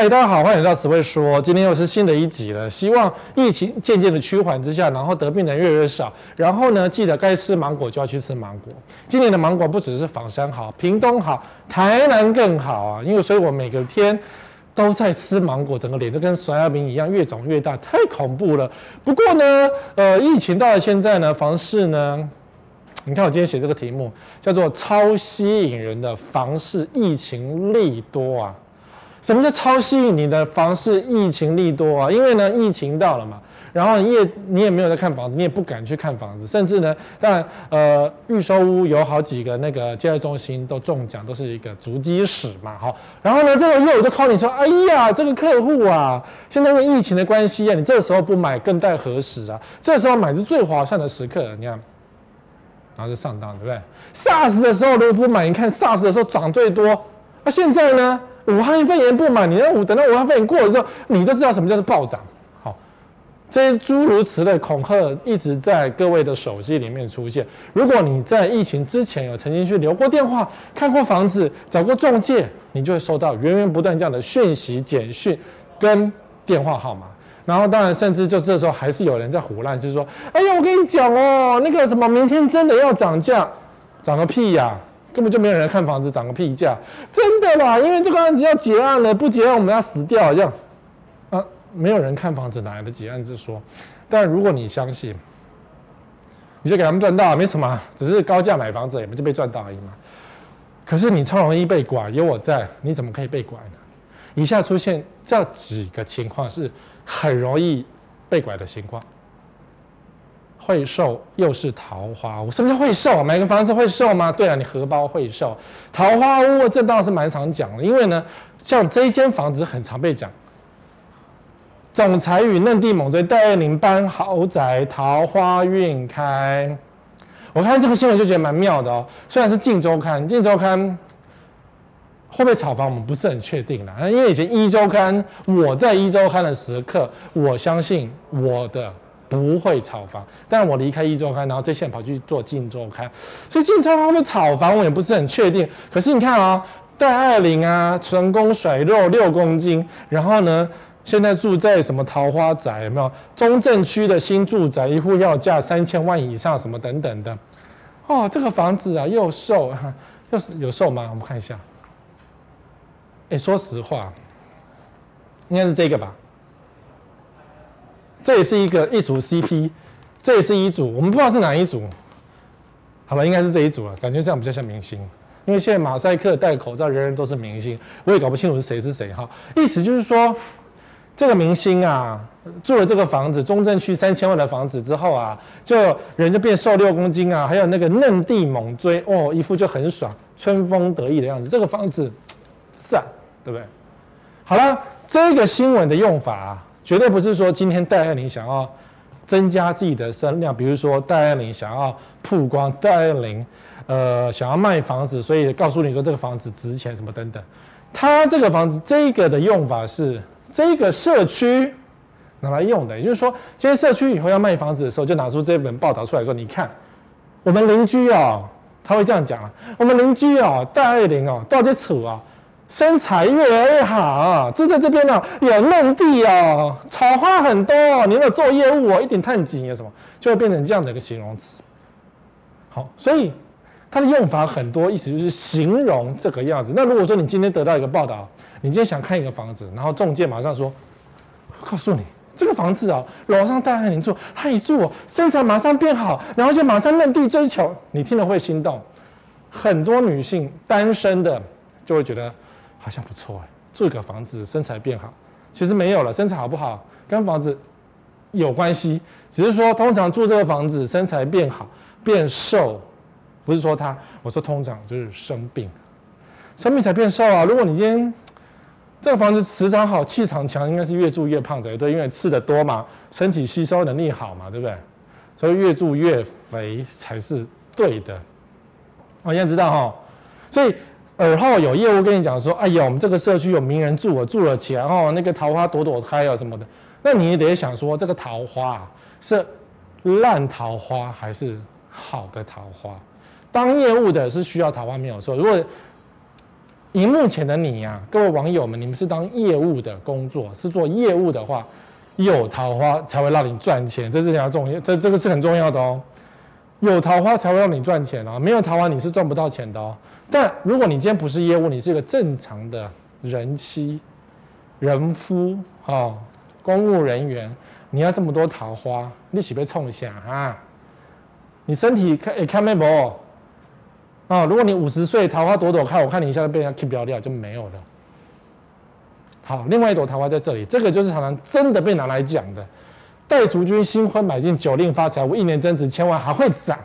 嗨，大家好，欢迎来到词慧说。今天又是新的一集了。希望疫情渐渐的趋缓之下，然后得病的人越来越少。然后呢，记得该吃芒果就要去吃芒果。今年的芒果不只是枋山好，屏东好，台南更好啊！因为所以我每个天都在吃芒果，整个脸都跟酸药饼一样，越长越大，太恐怖了。不过呢，呃，疫情到了现在呢，房市呢，你看我今天写这个题目叫做“超吸引人的房市疫情利多”啊。什么叫超吸引你的房市疫情利多啊？因为呢，疫情到了嘛，然后你也你也没有在看房子，你也不敢去看房子，甚至呢，但呃，预售屋有好几个那个接待中心都中奖，都是一个足迹史嘛，好，然后呢，这个业务就 call 你说，哎呀，这个客户啊，现在因为疫情的关系啊，你这个时候不买更待何时啊？这时候买是最划算的时刻，你看，然后就上当，对不对？SARS 的时候如果不买，你看 SARS 的时候涨最多，那、现在呢？武汉肺炎不买，你那武等到武汉肺炎过了之后，你都知道什么叫做暴涨。好，这些诸如此类恐吓一直在各位的手机里面出现。如果你在疫情之前有曾经去留过电话、看过房子、找过中介，你就会收到源源不断这样的讯息、简讯跟电话号码。然后当然，甚至就这时候还是有人在胡乱，就是说：“哎呀，我跟你讲哦，那个什么，明天真的要涨价，涨个屁呀！”根本就没有人看房子，涨个屁价！真的啦，因为这个案子要结案了，不结案我们要死掉这样啊！没有人看房子，哪来的结案之说？但如果你相信，你就给他们赚到，没什么，只是高价买房子，也不就被赚到而已嘛。可是你超容易被拐，有我在，你怎么可以被拐呢？以下出现这几个情况是很容易被拐的情况。会售又是桃花屋，什么叫会售？买个房子会售吗？对啊，你荷包会售。桃花屋这倒是蛮常讲的，因为呢，像这一间房子很常被讲。总裁与嫩地猛追，戴爱玲搬豪宅，桃花运开。我看这个新闻就觉得蛮妙的哦。虽然是《镜周刊》，《镜周刊》会不会炒房，我们不是很确定啦。因为以前《一周刊》，我在《一周刊》的时刻，我相信我的。不会炒房，但我离开壹周刊，然后这现跑去做镜周刊，所以镜周刊会炒房，我也不是很确定。可是你看啊、戴爱玲啊，成功甩肉六公斤，然后呢，现在住在什么桃花宅，有没有？中正区的新住宅，一户要价三千万以上，什么等等的。哦，这个房子啊，又售，又是有瘦吗？我们看一下。哎，说实话，应该是这个吧。这也是一个一组 CP，这也是一组，我们不知道是哪一组，好吧，应该是这一组了，感觉这样比较像明星，因为现在马赛克戴口罩，人人都是明星，我也搞不清楚是谁是谁哈。意思就是说，这个明星啊，住了这个房子，中正区三千万的房子之后啊，就人就变瘦六公斤啊，还有那个嫩地猛追哦，一副就很爽，春风得意的样子，这个房子赞，对不对？好了，这个新闻的用法啊。绝对不是说今天戴爱玲想要增加自己的声量，比如说戴爱玲想要曝光，戴爱玲呃想要卖房子，所以告诉你说这个房子值钱什么等等。他这个房子这个的用法是这个社区拿来用的，也就是说，今天社区以后要卖房子的时候，就拿出这本报道出来说，你看我们邻居哦，他会这样讲啊，我们邻居哦，戴爱玲哦，到底处啊。身材越来越好，就在这边呢、有嫩地哦，草花很多。你有做业务哦，一点探景有什么，就会变成这样的一个形容词。好，所以它的用法很多，意思就是形容这个样子。那如果说你今天得到一个报道，你今天想看一个房子，然后中介马上说，告诉你这个房子哦，楼上戴爱玲住，他一住身材马上变好，然后就马上嫩地追求，你听了会心动。很多女性单身的就会觉得。好像不错哎，住一个房子身材变好，其实没有了，身材好不好跟房子有关系，只是说通常住这个房子身材变好变瘦，不是说他，我说通常就是生病，生病才变瘦啊。如果你今天这个房子磁场好、气场强，应该是越住越胖才对，因为吃的多嘛，身体吸收能力好嘛，对不对？所以越住越肥才是对的。我现在知道哈，所以。耳后有业务跟你讲说：“哎呀，我们这个社区有名人住，我住了起来哦，那个桃花朵朵开啊什么的。”那你也得想说，这个桃花是烂桃花还是好的桃花？当业务的是需要桃花没有错。如果荧幕前的你呀、啊，各位网友们，你们是当业务的工作，是做业务的话，有桃花才会让你赚钱，这是比较重要，这这个是很重要的哦。有桃花才会让你赚钱哦，没有桃花你是赚不到钱的哦。但如果你今天不是业务，你是一个正常的人妻、人夫、哦，公务人员，你要这么多桃花，你岂被冲一下啊？你身体看也看没不？啊，如果你五十岁桃花朵朵开，我看你一下就被人家 keep 掉掉就没有了。好，另外一朵桃花在这里，这个就是常常真的被拿来讲的。待竹君新婚买进九令发财屋，一年增值千万，还会涨，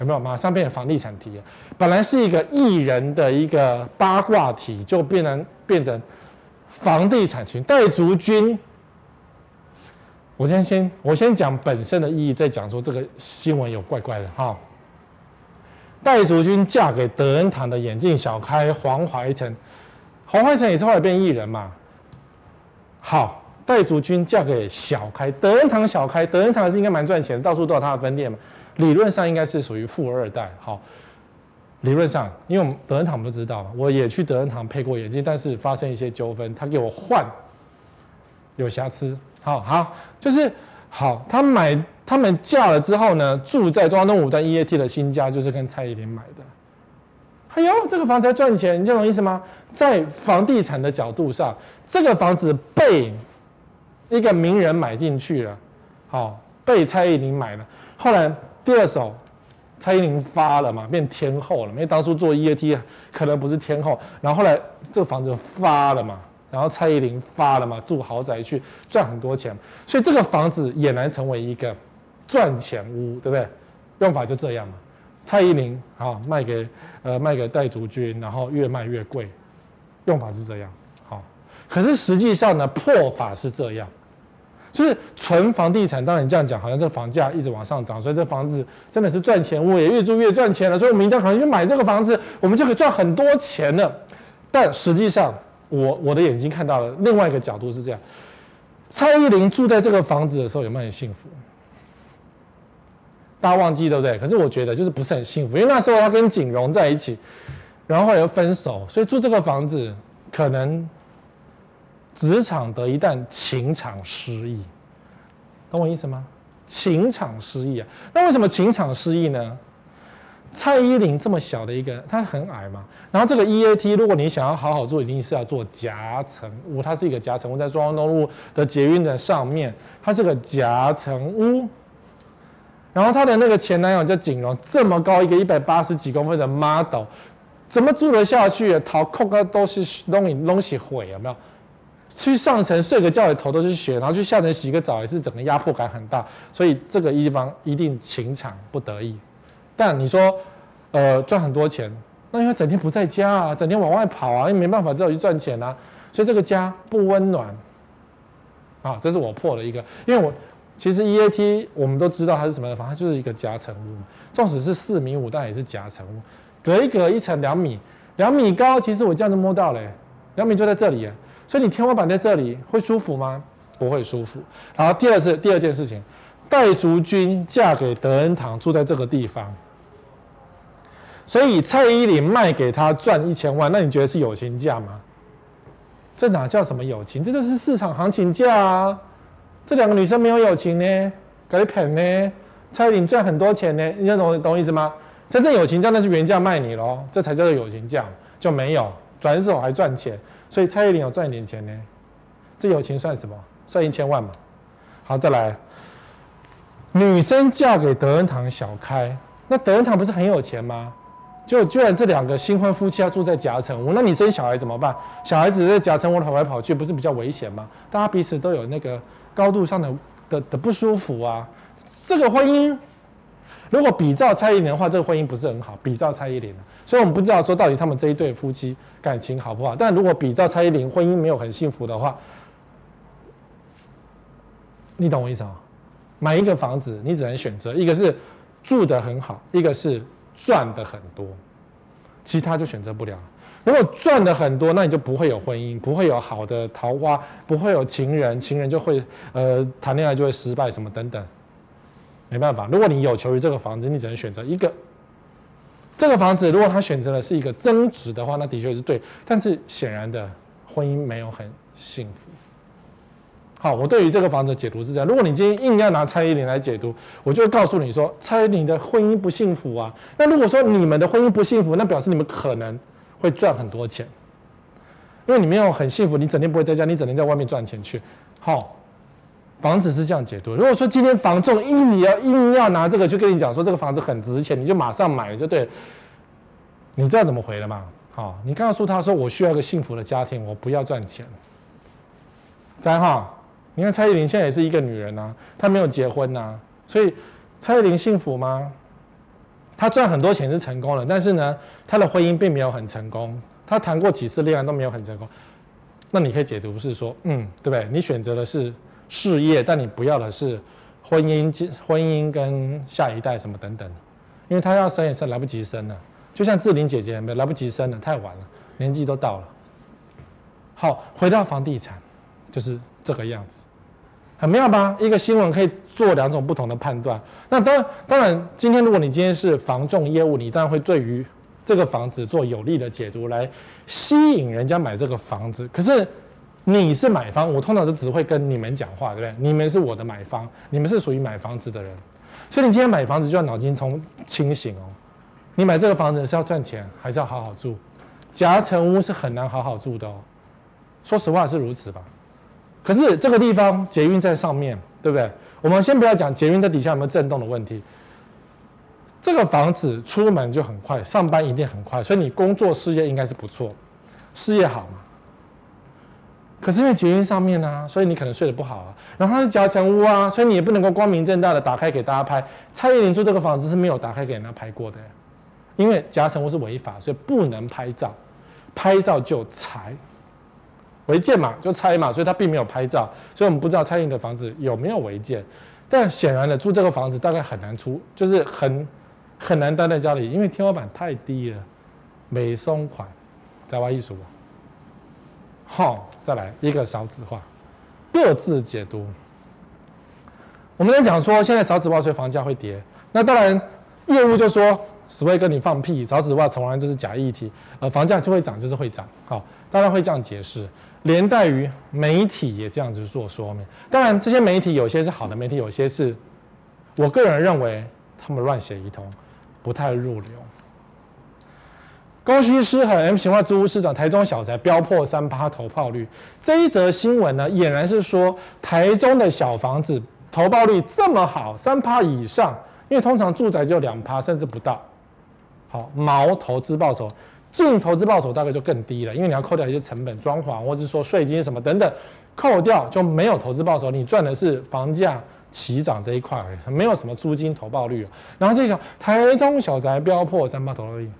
有没有？马上变成房地产题了。本来是一个艺人的一个八卦题，就变成变成房地产群。戴竹君，我先先我先讲本身的意义，再讲说这个新闻有怪怪的哈。戴竹君嫁给德恩堂的眼镜小开黄怀成，黄怀成也是后来变艺人嘛。好，戴竹君嫁给小开，德恩堂小开，德恩堂是应该蛮赚钱，到处都有他的分店嘛。理论上应该是属于富二代。好，理论上，因为我们德恩堂不知道，我也去德恩堂配过眼镜，但是发生一些纠纷，他给我换，有瑕疵。好好，就是好，他买。他们嫁了之后呢，住在中央东五段 EAT 的新家，就是跟蔡依林买的。哎呦，这个房子还赚钱，你这种意思吗？在房地产的角度上，这个房子被一个名人买进去了，好，被蔡依林买了。后来第二首，蔡依林发了嘛，变天后了，因为当初做 EAT 可能不是天后，然后后来这个房子发了嘛。然后蔡依林发了嘛，住豪宅去赚很多钱，所以这个房子俨然成为一个。赚钱屋，对不对？用法就这样嘛。蔡依林好卖给呃卖给戴竹君，然后越卖越贵，用法是这样。好，可是实际上呢，破法是这样，就是纯房地产。当然你这样讲，好像这房价一直往上涨，所以这房子真的是赚钱我，也越住越赚钱了。所以我们一定要可能去买这个房子，我们就可以赚很多钱了。但实际上，我我的眼睛看到了另外一个角度是这样：蔡依林住在这个房子的时候，有没有很幸福？大家忘记对不对？可是我觉得就是不是很幸福，因为那时候他跟景荣在一起，然后后来又分手，所以住这个房子可能职场得一旦情场失意，懂我意思吗？情场失意啊，那为什么情场失意呢？蔡依林这么小的一个，她很矮嘛，然后这个 EAT，如果你想要好好做，一定是要做夹层屋，它是一个夹层屋，在中央东路的捷运的上面，它是个夹层屋。然后她的那个前男友叫景荣，这么高一个一百八十几公分的 model，怎么住得下去？头壳啊都是东西东西毁，有没有？去上层睡个觉，头都是血，然后去下层洗个澡，也是整个压迫感很大。所以这个地方一定情场不得意。但你说，呃，赚很多钱，那因为整天不在家啊，整天往外跑啊，因为没办法只好去赚钱啊，所以这个家不温暖。啊，这是我破了一个，因为我。其实 EAT 我们都知道它是什么的房，它就是一个夹层屋，纵使是四米五，但也是夹层屋，隔一隔一层两米，两米高，其实我这样子摸到嘞，两米就在这里，所以你天花板在这里会舒服吗？不会舒服。然后第二次第二件事情，戴竹君嫁给德恩堂，住在这个地方，所以蔡依林卖给他赚一千万，那你觉得是友情价吗？这哪叫什么友情？这就是市场行情价啊！这两个女生没有友情呢，给骗呢，蔡依林赚很多钱呢，你懂懂意思吗？真正友情价那是原价卖你喽，这才叫做友情价，就没有转手还赚钱，所以蔡依林有赚一点钱呢，这友情算什么？算一千万嘛。好，再来，女生嫁给德恩堂小开，那德恩堂不是很有钱吗？就居然这两个新婚夫妻要住在夹层屋，那你生小孩怎么办？小孩子在夹层屋跑来跑去，不是比较危险吗？大家彼此都有那个。高度上的的的不舒服啊，这个婚姻如果比照蔡依林的话，这个婚姻不是很好。比照蔡依林，所以我们不知道说到底他们这一对夫妻感情好不好。但如果比照蔡依林，婚姻没有很幸福的话，你懂我意思吗？买一个房子，你只能选择一个是住的很好，一个是赚的很多，其他就选择不了。如果赚的很多，那你就不会有婚姻，不会有好的桃花，不会有情人，情人就会呃谈恋爱就会失败什么等等，没办法。如果你有求于这个房子，你只能选择一个，这个房子如果他选择的是一个增值的话，那的确是对。但是显然的，婚姻没有很幸福。好，我对于这个房子的解读是这样。如果你今天硬要拿蔡依林来解读，我就告诉你说，蔡依林的婚姻不幸福啊。那如果说你们的婚姻不幸福，那表示你们可能会赚很多钱，因为你没有很幸福，你整天不会在家，你整天在外面赚钱去。好，房子是这样解读。如果说今天房仲硬你要硬要拿这个去跟你讲说这个房子很值钱，你就马上买就对了。你知道怎么回了吗？好，你告诉他说，我需要一个幸福的家庭，我不要赚钱。再哈。你看蔡依林现在也是一个女人呐，她没有结婚呐，所以蔡依林幸福吗？她赚很多钱是成功了，但是呢，她的婚姻并没有很成功，她谈过几次恋爱都没有很成功。那你可以解读是说，嗯，对不对？你选择的是事业，但你不要的是婚姻、婚姻跟下一代什么等等，因为他要生也是来不及生了，就像志玲姐姐没来不及生了，太晚了，年纪都到了。好，回到房地产，就是这个样子。很妙吧？一个新闻可以做两种不同的判断。那当然，当然，今天如果你今天是房仲业务，你当然会对于这个房子做有利的解读，来吸引人家买这个房子。可是你是买方，我通常都只会跟你们讲话，对不对？你们是我的买方，你们是属于买房子的人，所以你今天买房子就要脑筋从清醒哦。你买这个房子是要赚钱，还是要好好住？夹层屋是很难好好住的哦。说实话是如此吧。可是这个地方捷运在上面，对不对？我们先不要讲捷运在底下有没有震动的问题。这个房子出门就很快，上班一定很快，所以你工作事业应该是不错，事业好嘛。可是因为捷运上面啊，所以你可能睡得不好啊。然后它是夹层屋啊，所以你也不能够光明正大的打开给大家拍。蔡依林住这个房子是没有打开给人家拍过的，因为夹层屋是违法，所以不能拍照，拍照就裁。违建嘛，就拆嘛，所以他并没有拍照，所以我们不知道蔡依林的房子有没有违建。但显然的，住这个房子大概很难出，就是很很难待在家里，因为天花板太低了。美松款，在外艺术。好，再来一个少子化，各自解读。我们在讲说，现在少子化所以房价会跌。那当然，业务就说只会跟你放屁，少子化从来就是假议题，呃，房价就会涨，就是会涨。好，当然会这样解释。连带于媒体也这样子做说明，当然这些媒体有些是好的媒体，有些是我个人认为他们乱写一通，不太入流。供需失衡，M 型化租屋市场，台中小宅飙破三趴投报率。这一则新闻呢，俨然是说台中的小房子投报率这么好，三趴以上，因为通常住宅只有两趴甚至不到。好，毛投资报酬。净投资报酬大概就更低了，因为你要扣掉一些成本、装潢，或者是说税金什么等等，扣掉就没有投资报酬，你赚的是房价齐涨这一块而已，没有什么租金投报率。然后这种台中小宅飙破三八投报率，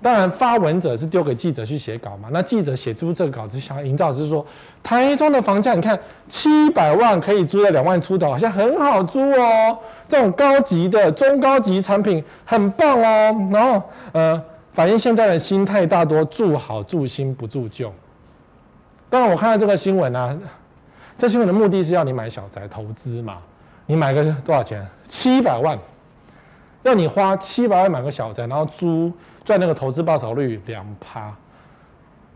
当然发文者是丢给记者去写稿嘛，那记者写出这个稿子想要营造是说，台中的房价你看七百万可以租到两万出头，好像很好租哦。这种高级的中高级产品很棒哦，然后呃，反映现在的心态大多住好住新不住旧。当然，我看到这个新闻啊，这新闻的目的是要你买小宅投资嘛，你买个多少钱？七百万，要你花七百万买个小宅，然后租赚那个投资报酬率两趴，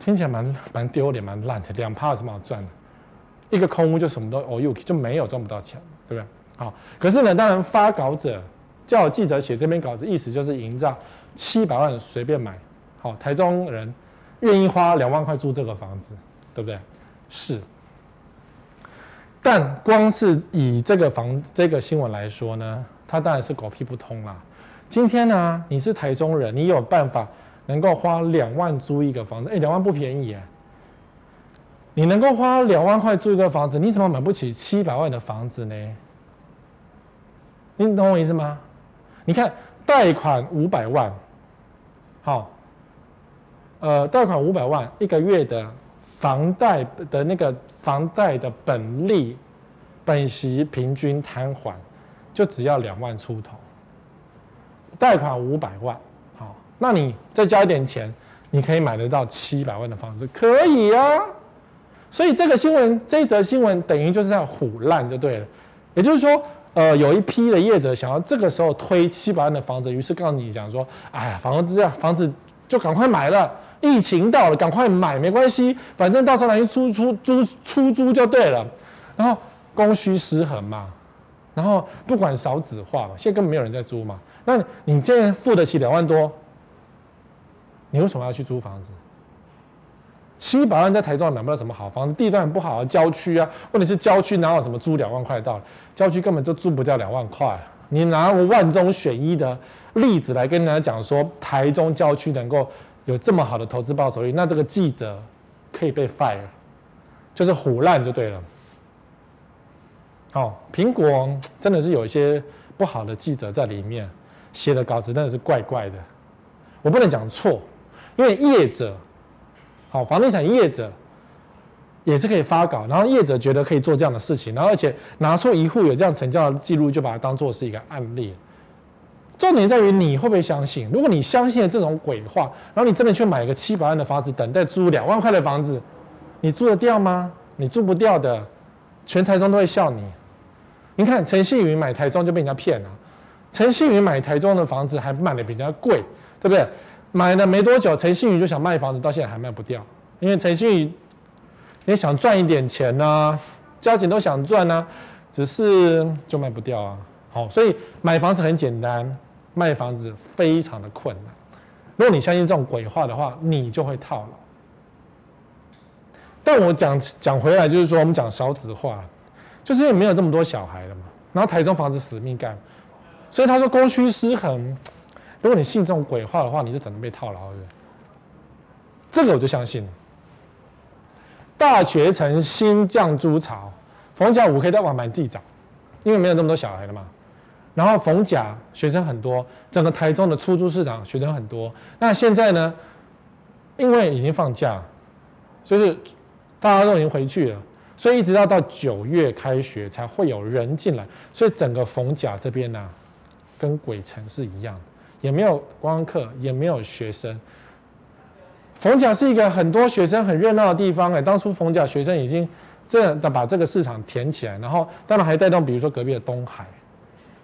听起来蛮蛮丢脸蛮烂的，两趴有什么好赚的？一个空屋就什么都哦又就没有赚不到钱，对不对？好，可是呢，当然发稿者叫记者写这篇稿子，意思就是营造七百万随便买，好，台中人愿意花两万块租这个房子，对不对？是。但光是以这个房这个新闻来说呢，它当然是狗屁不通啦。今天呢，你是台中人，你有办法能够花两万租一个房子？哎，两万不便宜哎。你能够花两万块租一个房子，你怎么买不起七百万的房子呢？你懂我意思吗？你看，贷款五百万，好，呃，贷款五百万，一个月的房贷的那个房贷的本利、本息平均摊还，就只要两万出头。贷款五百万，好，那你再加一点钱，你可以买得到七百万的房子，可以啊。所以这个新闻，这一则新闻等于就是在唬烂就对了，也就是说。呃，有一批的业者想要这个时候推七百万的房子，于是告诉你讲说，哎呀，房子这样，房子就赶快买了，疫情到了，赶快买，没关系，反正到时候拿去出出租出租就对了。然后供需失衡嘛，然后不管少子化嘛，现在根本没有人在租嘛。那你现在付得起两万多，你为什么要去租房子？七百万在台中买不到什么好房子，地段不好啊，郊区啊。问题是郊区哪有什么租两万块的道理？郊区根本就租不掉两万块。你拿个万中选一的例子来跟人家讲说，台中郊区能够有这么好的投资报酬率，那这个记者可以被 fire，就是唬烂就对了。哦，苹果真的是有一些不好的记者在里面写的稿子，真的是怪怪的。我不能讲错，因为业者。好，房地产业者也是可以发稿，然后业者觉得可以做这样的事情，然后而且拿出一户有这样成交的记录，就把它当做是一个案例。重点在于你会不会相信？如果你相信了这种鬼话，然后你真的去买个七百万的房子，等待租两万块的房子，你租得掉吗？你租不掉的，全台中都会笑你。你看陈信云买台中就被人家骗了，陈信宇买台中的房子还卖的比较贵，对不对？买了没多久，陈信宇就想卖房子，到现在还卖不掉，因为陈信宇也想赚一点钱呐、啊，交警都想赚呐、只是就卖不掉啊。好，所以买房子很简单，卖房子非常的困难。如果你相信这种鬼话的话，你就会套牢。但我讲讲回来，就是说我们讲少子化，就是因为没有这么多小孩了嘛，然后台中房子死命干，所以他说供需失衡。如果你信这种鬼话的话，你就只能被套牢了。这个我就相信了。大学城新降租潮，逢甲五可以在网买自己找，因为没有那么多小孩了嘛。然后逢甲学生很多，整个台中的出租市场学生很多。那现在呢？因为已经放假，就是大家都已经回去了，所以一直要到九月开学才会有人进来。所以整个逢甲这边呢、跟鬼城是一样的。也没有观光客，也没有学生。逢甲是一个很多学生很热闹的地方哎，当初逢甲学生已经这样把这个市场填起来，然后当然还带动，比如说隔壁的东海，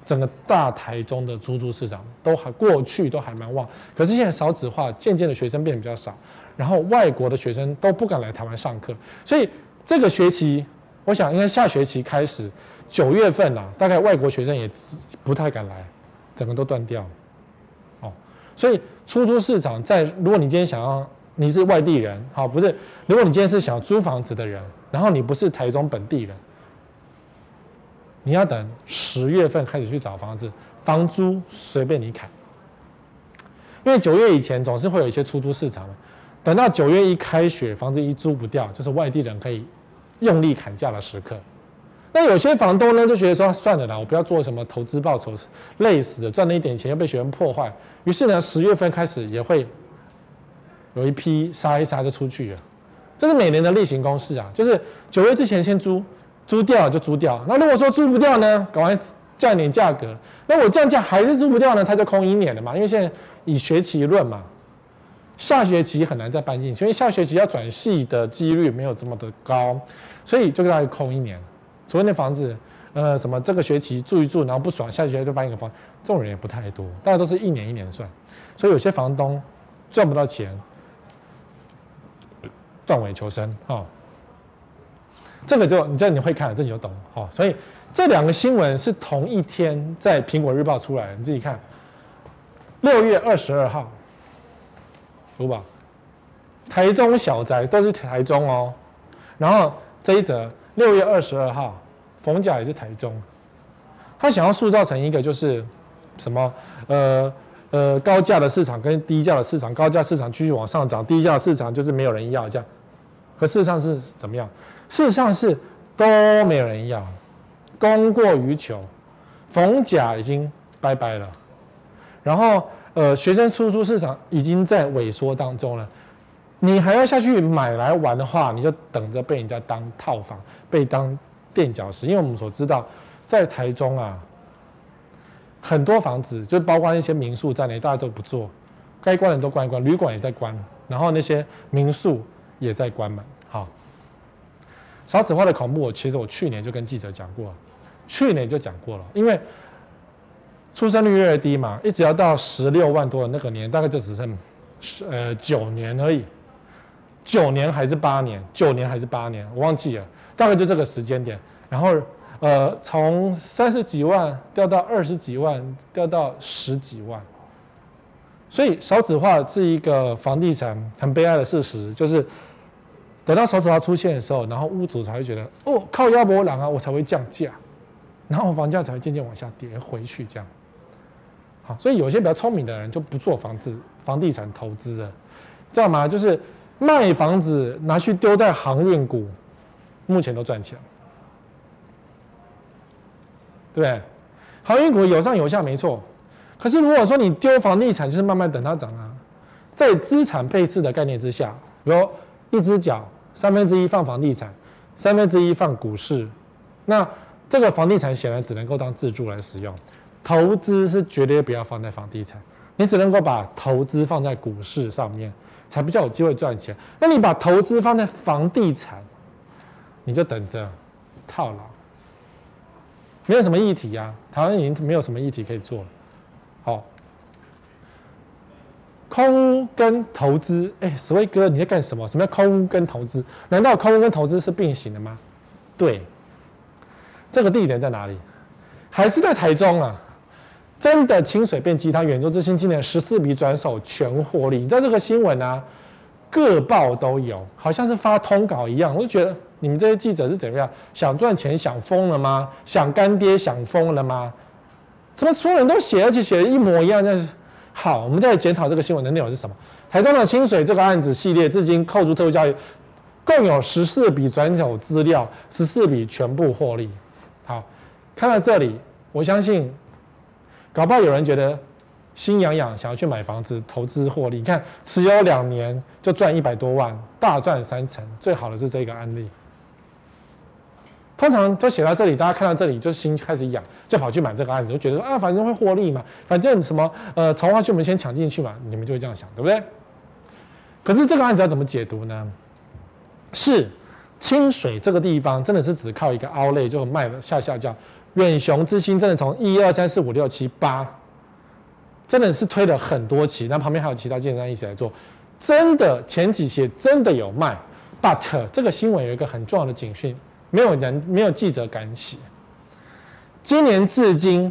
整个大台中的出租市场都还过去都还蛮旺。可是现在少子化，渐渐的学生变得比较少，然后外国的学生都不敢来台湾上课，所以这个学期，我想应该下学期开始九月份啦，大概外国学生也不太敢来，整个都断掉了。哦。所以出租市场在，如果你今天想要，你是外地人，好，不是，如果你今天是想要租房子的人，然后你不是台中本地人，你要等十月份开始去找房子，房租随便你砍，因为九月以前总是会有一些出租市场，等到九月一开学，房子一租不掉，就是外地人可以用力砍价的时刻。那有些房东呢，就觉得说算了啦，我不要做什么投资报酬，累死了，赚了一点钱又被学生破坏。于是呢，十月份开始也会有一批杀一杀就出去了。这是每年的例行公事啊，就是九月之前先租，租掉就租掉。那如果说租不掉呢，赶快降点价格。那我降价还是租不掉呢，他就空一年了嘛。因为现在以学期论嘛，下学期很难再搬进去，因为下学期要转系的几率没有这么的高，所以就给他空一年。除非那房子，呃，什么这个学期住一住，然后不爽，下学期就搬一个房，这种人也不太多，大家都是一年一年算，所以有些房东赚不到钱，断尾求生啊、哦。这个就你这你会看，这你就懂哈、所以这两个新闻是同一天在苹果日报出来，你自己看，六月二十二号，读吧，台中小宅都是台中哦，然后这一则。六月二十二号，逢甲也是台中，他想要塑造成一个就是什么呃呃高价的市场跟低价的市场，高价市场继续往上涨，低价市场就是没有人要这样。可事实上是怎么样？事实上是都没有人要，供过于求，逢甲已经拜拜了，然后呃学生出租市场已经在萎缩当中了。你还要下去买来玩的话，你就等着被人家当套房，被当垫脚石。因为我们所知道，在台中啊，很多房子就包括一些民宿在内，大家都不做，该关的都关一关，旅馆也在关，然后那些民宿也在关门。好，少子化的恐怖，我其实我去年就跟记者讲过，去年就讲过了，因为出生率越来越低嘛，一直要到十六万多的那个年，大概就只剩呃九年而已，九年还是八年？九年还是八年？我忘记了，大概就这个时间点。然后呃，从三十几万掉到二十几万，掉到十几万。所以少子化是一个房地产很悲哀的事实，就是等到少子化出现的时候，然后屋主才会觉得哦，靠腰不狼啊，我才会降价，然后房价才会渐渐往下跌回去，这样。好，所以有些比较聪明的人就不做房子、房地产投资了，知道吗？就是卖房子拿去丢在航运股，目前都赚钱，对不对？航运股有上有下，没错。可是如果说你丢房地产，就是慢慢等它涨啊，在资产配置的概念之下，比如一只脚三分之一放房地产，三分之一放股市，那这个房地产显然只能够当自住来使用，投资是绝对不要放在房地产，你只能够把投资放在股市上面，才比较有机会赚钱。那你把投资放在房地产，你就等着套牢，没有什么议题呀，台湾已经没有什么议题可以做了。好，空屋跟投资，哎，史威哥你在干什么？什么叫空屋跟投资？难道空屋跟投资是并行的吗？对，这个地点在哪里？还是在台中啊？真的清水变鸡汤，远州之星今年十四笔转手全获利。你知道这个新闻啊，各报都有，好像是发通稿一样。我就觉得你们这些记者是怎么样？想赚钱想疯了吗？想干爹想疯了吗？怎么所有人都写，而且写的一模一样？那好，我们再来检讨这个新闻的内容是什么？台中的清水这个案子系列，至今扣除特殊交易，共有十四笔转手资料，十四笔全部获利。好，看到这里，我相信，搞不好有人觉得心痒痒，想要去买房子投资获利。你看，持有两年就赚一百多万，大赚三成。最好的是这个案例。通常都写到这里，大家看到这里就心开始痒，就跑去买这个案子，就觉得说啊，反正会获利嘛，反正什么呃，从化区我们先抢进去嘛，你们就会这样想，对不对？可是这个案子要怎么解读呢？是清水这个地方真的是只靠一个凹类就卖了下下降，远雄之星真的从一二三四五六七八，真的是推了很多期，那旁边还有其他建商一起来做，真的前几期真的有卖，but 这个新闻有一个很重要的警讯。没有人，没有记者敢写。今年至今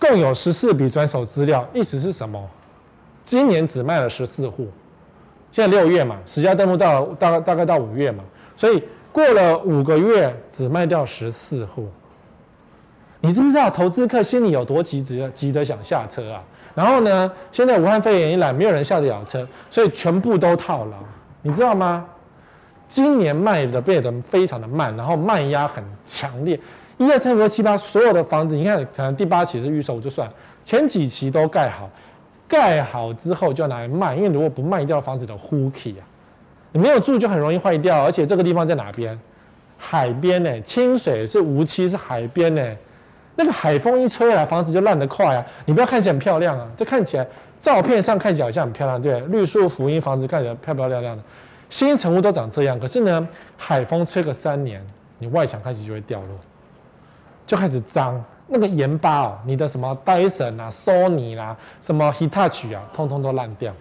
共有十四笔转手资料，意思是什么？今年只卖了十四户，现在六月嘛，实价登录到大概大概到五月嘛，所以过了五个月只卖掉十四户。你知不知道投资客心里有多急着急着想下车啊？然后呢，现在武汉肺炎一来，没有人下得了车，所以全部都套牢，你知道吗？今年卖的变得非常的慢，然后卖压很强烈。一二三四五六七八，所有的房子，你看，可能第八期是预售就算，前几期都盖好，盖好之后就要拿来卖，因为如果不卖掉房子的呼气啊，你没有住就很容易坏掉。而且这个地方在哪边？海边呢？清水是无期是海边呢？那个海风一吹来，房子就烂得快啊！你不要看起来很漂亮啊，这看起来照片上看起来好像很漂亮，对，绿树福音房子看起来漂漂亮亮的。新成屋都长这样，可是呢，海风吹个三年，你外墙开始就会掉落，就开始脏。那个盐巴哦，你的什么戴森啊、索尼啦、什么 Hitachi 啊，通通都烂掉。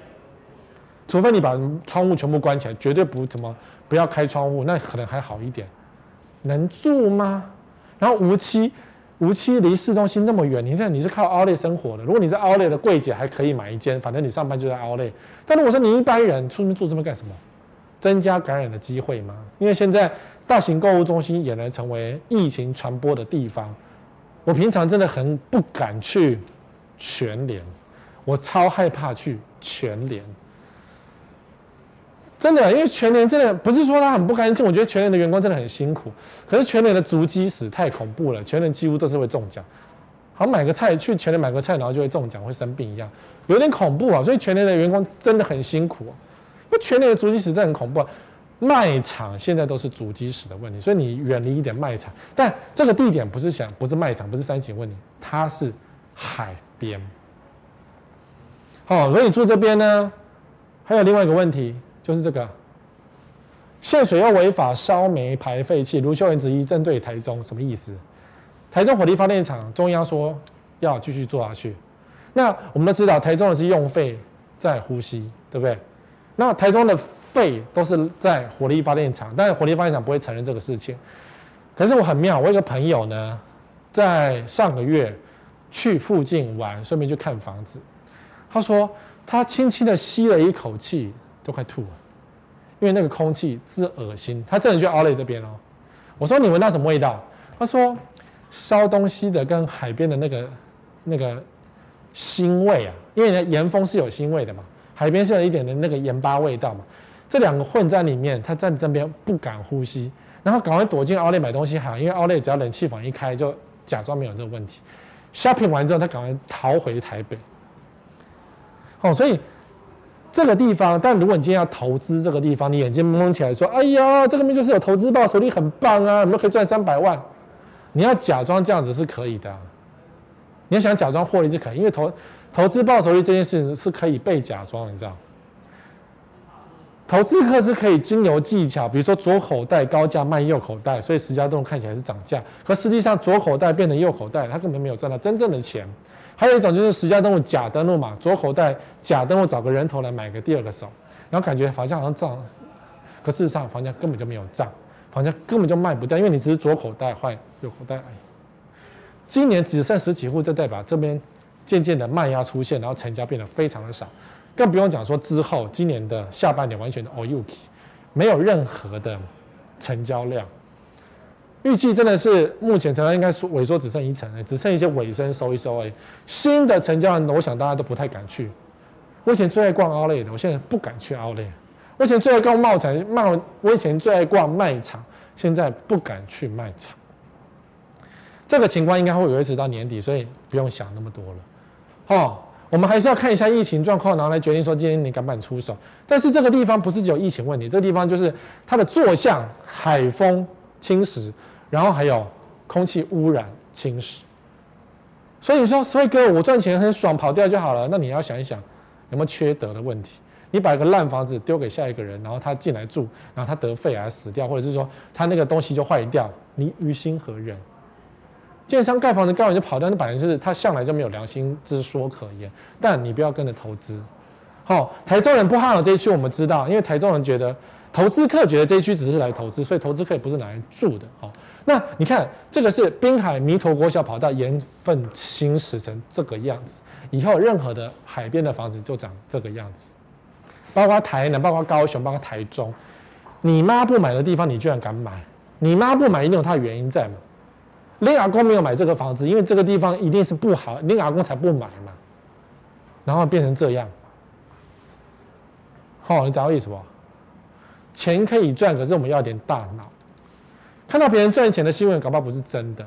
除非你把窗户全部关起来，绝对不怎么不要开窗户，那可能还好一点。能住吗？然后无期，无锡离市中心那么远，你看你是靠 o u l e 生活的，如果你是 o u l e 的柜姐还可以买一间，反正你上班就在 o u l e。但如果说你一般人出门住这边干什么？增加感染的机会吗？因为现在大型购物中心也能成为疫情传播的地方。我平常真的很不敢去全联，我超害怕去全联。真的，因为全联真的不是说它很不干净，我觉得全联的员工真的很辛苦。可是全联的足迹史太恐怖了，全联几乎都是会中奖。好，买个菜去全联买个菜，然后就会中奖，会生病一样，有点恐怖啊。所以全联的员工真的很辛苦。因为全年的足迹史真的很恐怖，啊，卖场现在都是足迹史的问题，所以你远离一点卖场。但这个地点不是想，不是卖场，不是三井问题，它是海边。好，所以住这边呢，还有另外一个问题，就是这个县水又违法烧煤排废气，卢秀燕质疑针对台中什么意思？台中火力发电厂中央说要继续做下去，那我们都知道台中的是用肺在呼吸，对不对？那台中的肺都是在火力发电厂，但是火力发电厂不会承认这个事情。可是我很妙，我有一个朋友呢，在上个月去附近玩，顺便去看房子。他说他轻轻的吸了一口气，都快吐了，因为那个空气之恶心。他真的去奥莱这边哦。我说你闻到什么味道？他说烧东西的跟海边的那个那个腥味啊，因为呢盐风是有腥味的嘛，海边是有一点的那个盐巴味道嘛。这两个混在里面，他站在这边不敢呼吸，然后赶快躲进奥莱买东西好，因为奥莱只要冷气房一开，就假装没有这个问题。shopping 完之后，他赶快逃回台北。哦，所以这个地方，但如果你今天要投资这个地方，你眼睛蒙起来说：“哎呀，这个面就是有投资报酬率很棒啊，你们可以赚三百万。”你要假装这样子是可以的，你要想假装获利是可以，因为投投资报酬率这件事情是可以被假装，你知道。投资客是可以经由技巧，比如说左口袋高价卖右口袋，所以实价登录看起来是涨价，可实际上左口袋变成右口袋，他根本没有赚到真正的钱。还有一种就是实家登录假登录嘛，左口袋假登录找个人头来买个第二个手，然后感觉房价好像涨，可事实上房价根本就没有涨，房价根本就卖不掉，因为你只是左口袋换右口袋而已。今年只剩十几户，就代表这边渐渐的卖压出现，然后成交变得非常的少。更不用讲说之后，今年的下半年完全的 all you 没有任何的成交量，预计真的是目前成交应该说萎缩只剩一成，只剩一些尾声收一收而已。新的成交量，我想大家都不太敢去。我以前最爱逛奥莱的，我现在不敢去奥莱。我以前最爱逛贸场卖，我以前最爱逛卖场，现在不敢去卖场。这个情况应该会维持到年底，所以不用想那么多了，哦。我们还是要看一下疫情状况，然后来决定说今天你敢不敢出手。但是这个地方不是只有疫情问题，这个地方就是它的坐向海风侵蚀，然后还有空气污染侵蚀。所以你说，所以哥，我赚钱很爽，跑掉就好了。那你要想一想，有没有缺德的问题？你把一个烂房子丢给下一个人，然后他进来住，然后他得肺癌死掉，或者是说他那个东西就坏掉，你于心何忍？建商盖房子盖完就跑掉，那本来就是他向来就没有良心之说可言。但你不要跟着投资。好，台中人不看好这一区，我们知道，因为台中人觉得投资客觉得这一区只是来投资，所以投资客也不是拿来住的。好，那你看这个是滨海弥陀国小跑道盐分侵蚀成这个样子，以后任何的海边的房子就长这个样子，包括台南，包括高雄，包括台中，你妈不买的地方，你居然敢买？你妈不买，一定有它的原因在嘛？你阿公没有买这个房子，因为这个地方一定是不好，你阿公才不买嘛。然后变成这样，好，你知道意思不？钱可以赚，可是我们要点大脑。看到别人赚钱的新闻，搞不好不是真的。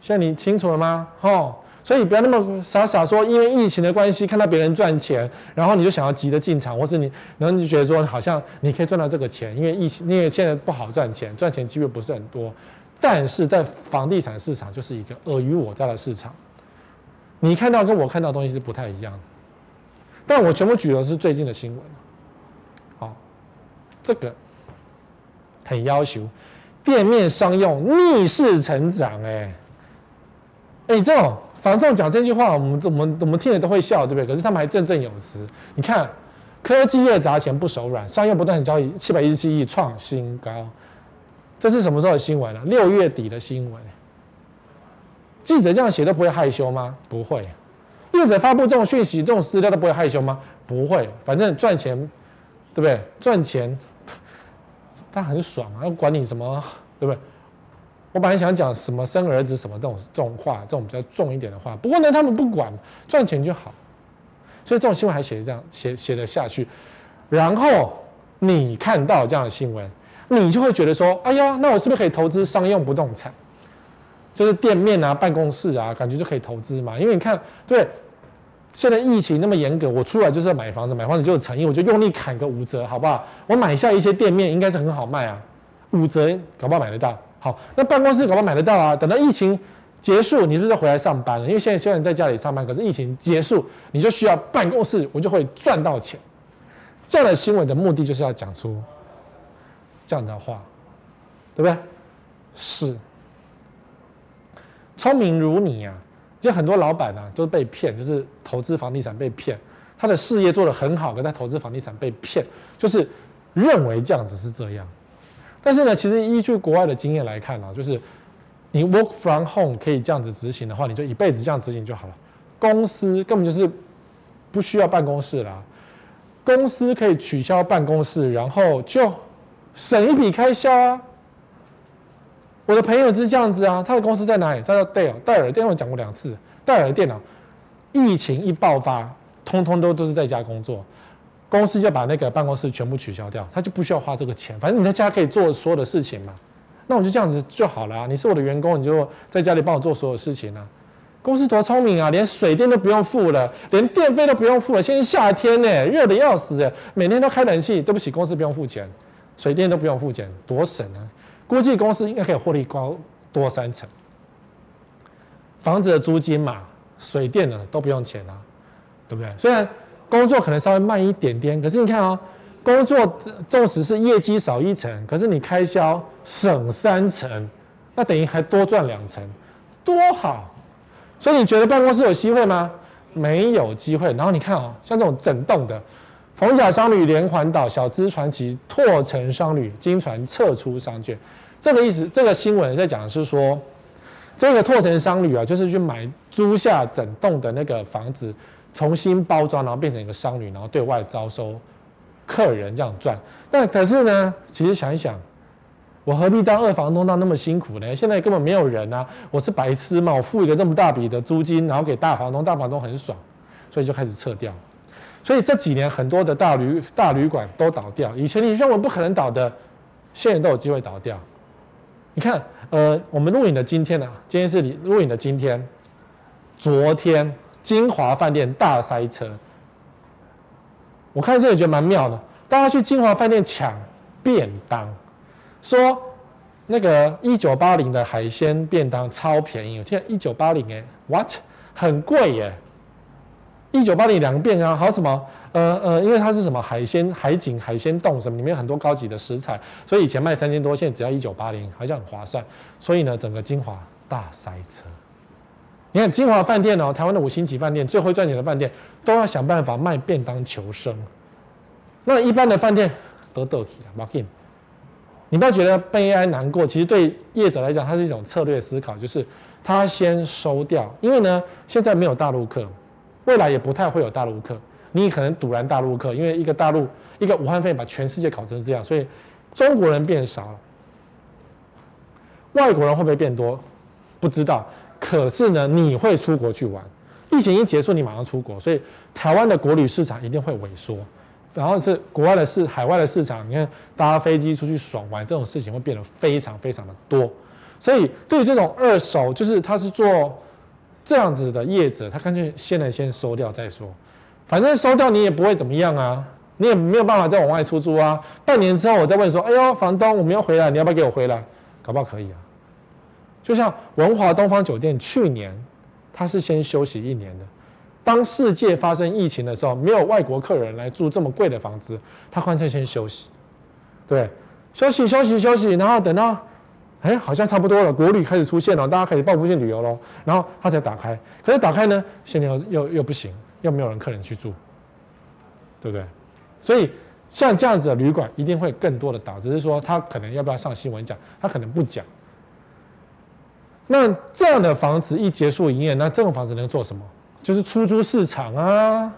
现在你清楚了吗？好，所以不要那么傻傻说，因为疫情的关系，看到别人赚钱，然后你就想要急着进场，或是你，然后你就觉得说，好像你可以赚到这个钱，因为疫情，因为现在不好赚钱，赚钱机会不是很多。但是在房地产市场就是一个尔虞我诈的市场，你看到跟我看到的东西是不太一样的。但我全部举的是最近的新闻，好，这个很要求店面商用逆势成长，哎，哎，这种房仲讲这句话，我们怎么怎么听了都会笑，对不对？可是他们还振振有词。你看，科技业砸钱不手软，商用不断交易七百一十七亿创新高。这是什么时候的新闻呢？六月底的新闻。记者这样写都不会害羞吗？不会。记者发布这种讯息、这种资料都不会害羞吗？不会。反正赚钱，对不对？赚钱，他很爽啊，要管你什么，对不对？我本来想讲什么生儿子什么这种这种话，这种比较重一点的话。不过呢，他们不管，赚钱就好。所以这种新闻还写这样写写得下去。然后你看到这样的新闻。你就会觉得说，哎呀，那我是不是可以投资商用不动产？就是店面啊、办公室啊，感觉就可以投资嘛。因为你看，对，现在疫情那么严格，我出来就是要买房子，买房子就是诚意，我就用力砍个五折，好不好？我买下一些店面，应该是很好卖啊，五折搞不好买得到。好，那办公室搞不好买得到啊。等到疫情结束，你是不是回来上班了？因为现在虽然在家里上班，可是疫情结束，你就需要办公室，我就会赚到钱。这样的新闻的目的就是要讲出。这样的话，对不对？是，聪明如你啊！就很多老板啊，都被骗，就是投资房地产被骗，他的事业做得很好，可他投资房地产被骗，就是认为这样子是这样。但是呢，其实依据国外的经验来看呢、就是你 work from home 可以这样子执行的话，你就一辈子这样执行就好了。公司根本就是不需要办公室啦，公司可以取消办公室，然后就省一笔开销啊。我的朋友是这样子啊，他的公司在哪里？他叫戴尔，戴尔电脑讲过两次。戴尔电脑疫情一爆发，通通都都是在家工作，公司就把那个办公室全部取消掉，他就不需要花这个钱，反正你在家可以做所有的事情嘛。那我就这样子就好了啊。你是我的员工，你就在家里帮我做所有事情啊。公司多聪明啊，连水电都不用付了，连电费都不用付了。现在夏天呢，热得要死，每天都开冷气。对不起，公司不用付钱，水电都不用付钱，多省啊。估计公司应该可以获利高多三成。房子的租金嘛，水电呢都不用钱啊，对不对？虽然工作可能稍微慢一点点，可是你看哦，工作纵使是业绩少一成，可是你开销省三成，那等于还多赚两成，多好！所以你觉得办公室有机会吗？没有机会。然后你看哦，像这种整栋的。逢甲商旅连环岛、小资传奇、拓城商旅、金传撤出商圈，这个意思，这个新闻在讲的是说，这个拓城商旅啊，就是去买租下整栋的那个房子，重新包装，然后变成一个商旅，然后对外招收客人这样赚。那可是呢，其实想一想，我何必当二房东当那么辛苦呢？现在根本没有人啊，我是白痴嘛？我付一个这么大笔的租金，然后给大房东，大房东很爽，所以就开始撤掉。所以这几年很多的大旅大旅馆都倒掉，以前你认为不可能倒的，现在都有机会倒掉。你看，呃，我们录影的今天呢、啊，今天是你录影的今天，昨天金华饭店大塞车，我看这里觉得蛮妙的，大家去金华饭店抢便当，说那个一九八零的海鲜便当超便宜，我记得一九八零哎，what 很贵耶。一九八零两个便当，还有什么？呃呃，因为它是什么海鲜海景海鲜冻什么，里面很多高级的食材，所以以前卖三千多，现在只要一九八零，好像很划算。所以呢，整个金华大塞车。你看金华饭店哦，台湾的五星级饭店，最会赚钱的饭店，都要想办法卖便当求生。那一般的饭店都倒闭了马进。你不要觉得悲哀难过，其实对业者来讲，它是一种策略思考，就是他先收掉，因为呢，现在没有大陆客。未来也不太会有大陆客，你可能堵拦大陆客，因为一个大陆一个武汉肺炎把全世界搞成这样，所以中国人变少了，外国人会不会变多？不知道。可是呢，你会出国去玩，疫情一结束，你马上出国，所以台湾的国旅市场一定会萎缩，然后是国外的市海外的市场，你看搭飞机出去爽玩这种事情会变得非常非常的多，所以对于这种二手，就是他是做。这样子的业者，他干脆现在先收掉再说，反正收掉你也不会怎么样啊，你也没有办法再往外出租啊。半年之后我再问说，哎呦，房东，我们要回来，你要不要给我回来？搞不好可以啊。就像文华东方酒店去年，他是先休息一年的。当世界发生疫情的时候，没有外国客人来住这么贵的房子，他干脆先休息，对，休息休息休息，然后等到。哎，好像差不多了，国旅开始出现了，大家开始报复性旅游喽。然后他才打开，可是打开呢，现在又又又不行，又没有人客人去住，对不对？所以像这样子的旅馆一定会更多的倒，只是说他可能要不要上新闻讲，他可能不讲。那这样的房子一结束营业，那这种房子能做什么？就是出租市场啊，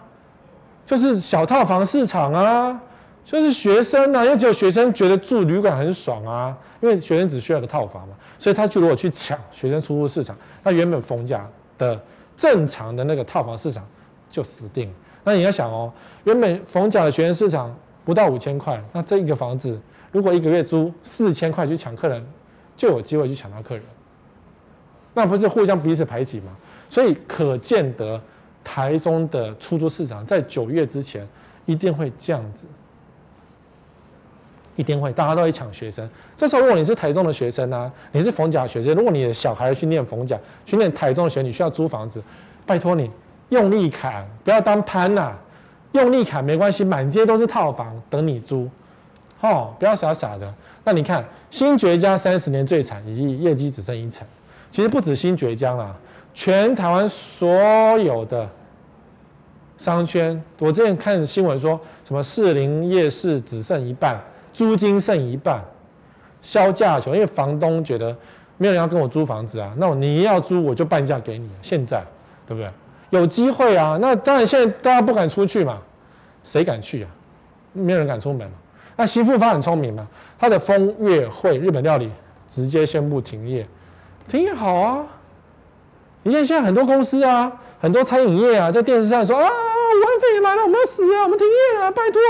就是小套房市场啊。就是学生、啊，因为只有学生觉得住旅馆很爽啊，因为学生只需要个套房嘛，所以他就如果去抢学生出租市场，那原本逢甲的正常的那个套房市场就死定了。那你要想哦，原本逢甲的学生市场不到五千块，那这一个房子如果一个月租四千块去抢客人，就有机会去抢到客人，那不是互相彼此排挤吗？所以可见得台中的出租市场在九月之前一定会这样子。一定会，大家都会抢学生。这时候，如果你是台中的学生啊，你是逢甲学生，如果你的小孩去念逢甲，去念台中的学，你需要租房子，拜托你用力砍，不要当攀呐、啊，用力砍没关系，满街都是套房等你租，哦，不要傻傻的。那你看，新崛家三十年最惨，一亿业绩只剩一成，其实不止新崛江啦，全台湾所有的商圈，我之前看新闻说什么士林夜市只剩一半，租金剩一半，销价求，因为房东觉得没有人要跟我租房子啊，那我你要租我就半价给你，现在对不对？有机会啊，那当然现在大家不敢出去嘛，谁敢去啊？没有人敢出门嘛。那新复发很聪明嘛，他的风月会日本料理直接宣布停业。挺好啊！你看现在很多公司啊，很多餐饮业啊，在电视上说啊，武汉肺炎来了，我们要死啊，我们停业啊，拜托。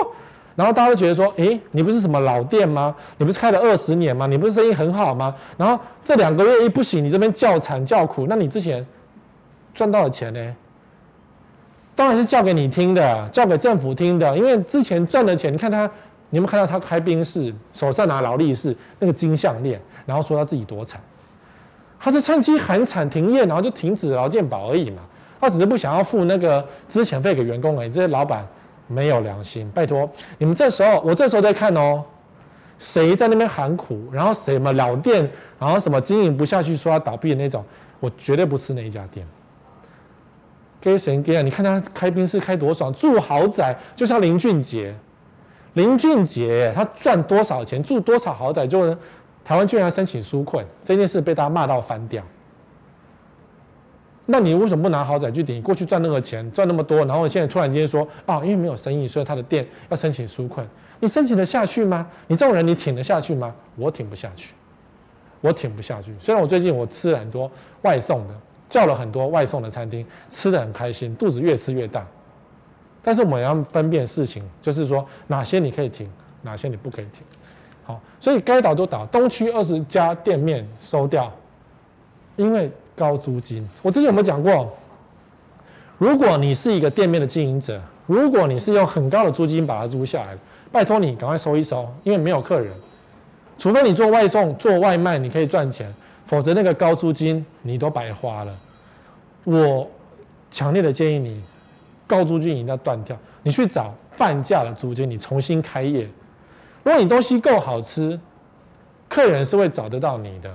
然后大家都觉得说，诶，你不是什么老店吗？你不是开了二十年吗？你不是生意很好吗？然后这两个月一不行，你这边叫惨叫苦，那你之前赚到的钱呢？当然是叫给你听的，叫给政府听的，因为之前赚的钱，你看他，你有没有看到他开宾士，手上拿劳力士那个金项链，然后说他自己多惨。他是趁机喊惨停业，然后就停止劳健保而已嘛。他只是不想要付那个资遣费给员工而已。这些老板没有良心，拜托你们这时候，我这时候在看哦，谁在那边喊苦，然后什么老店，然后什么经营不下去，说要倒闭的那种，我绝对不吃那一家店。给谁给啊？你看他开宾士开多爽，住豪宅，就像林俊杰，林俊杰他赚多少钱，住多少豪宅就能。台湾居然申请纾困，这件事被大家骂到翻掉。那你为什么不拿豪宅去顶？过去赚那个钱赚那么多，然后现在突然间说啊，因为没有生意，所以他的店要申请纾困，你申请得下去吗？你这种人你挺得下去吗？我挺不下去，我挺不下去。虽然我最近我吃了很多外送的，叫了很多外送的餐厅，吃得很开心，肚子越吃越大。但是我们要分辨事情，就是说哪些你可以停，哪些你不可以停。好，所以该倒都倒。东区二十家店面收掉，因为高租金。我之前有没有讲过？如果你是一个店面的经营者，如果你是用很高的租金把它租下来，拜托你赶快收一收，因为没有客人。除非你做外送、做外卖，你可以赚钱，否则那个高租金你都白花了。我强烈的建议你，高租金一定要断掉，你去找半价的租金，你重新开业。如果你东西够好吃，客人是会找得到你的。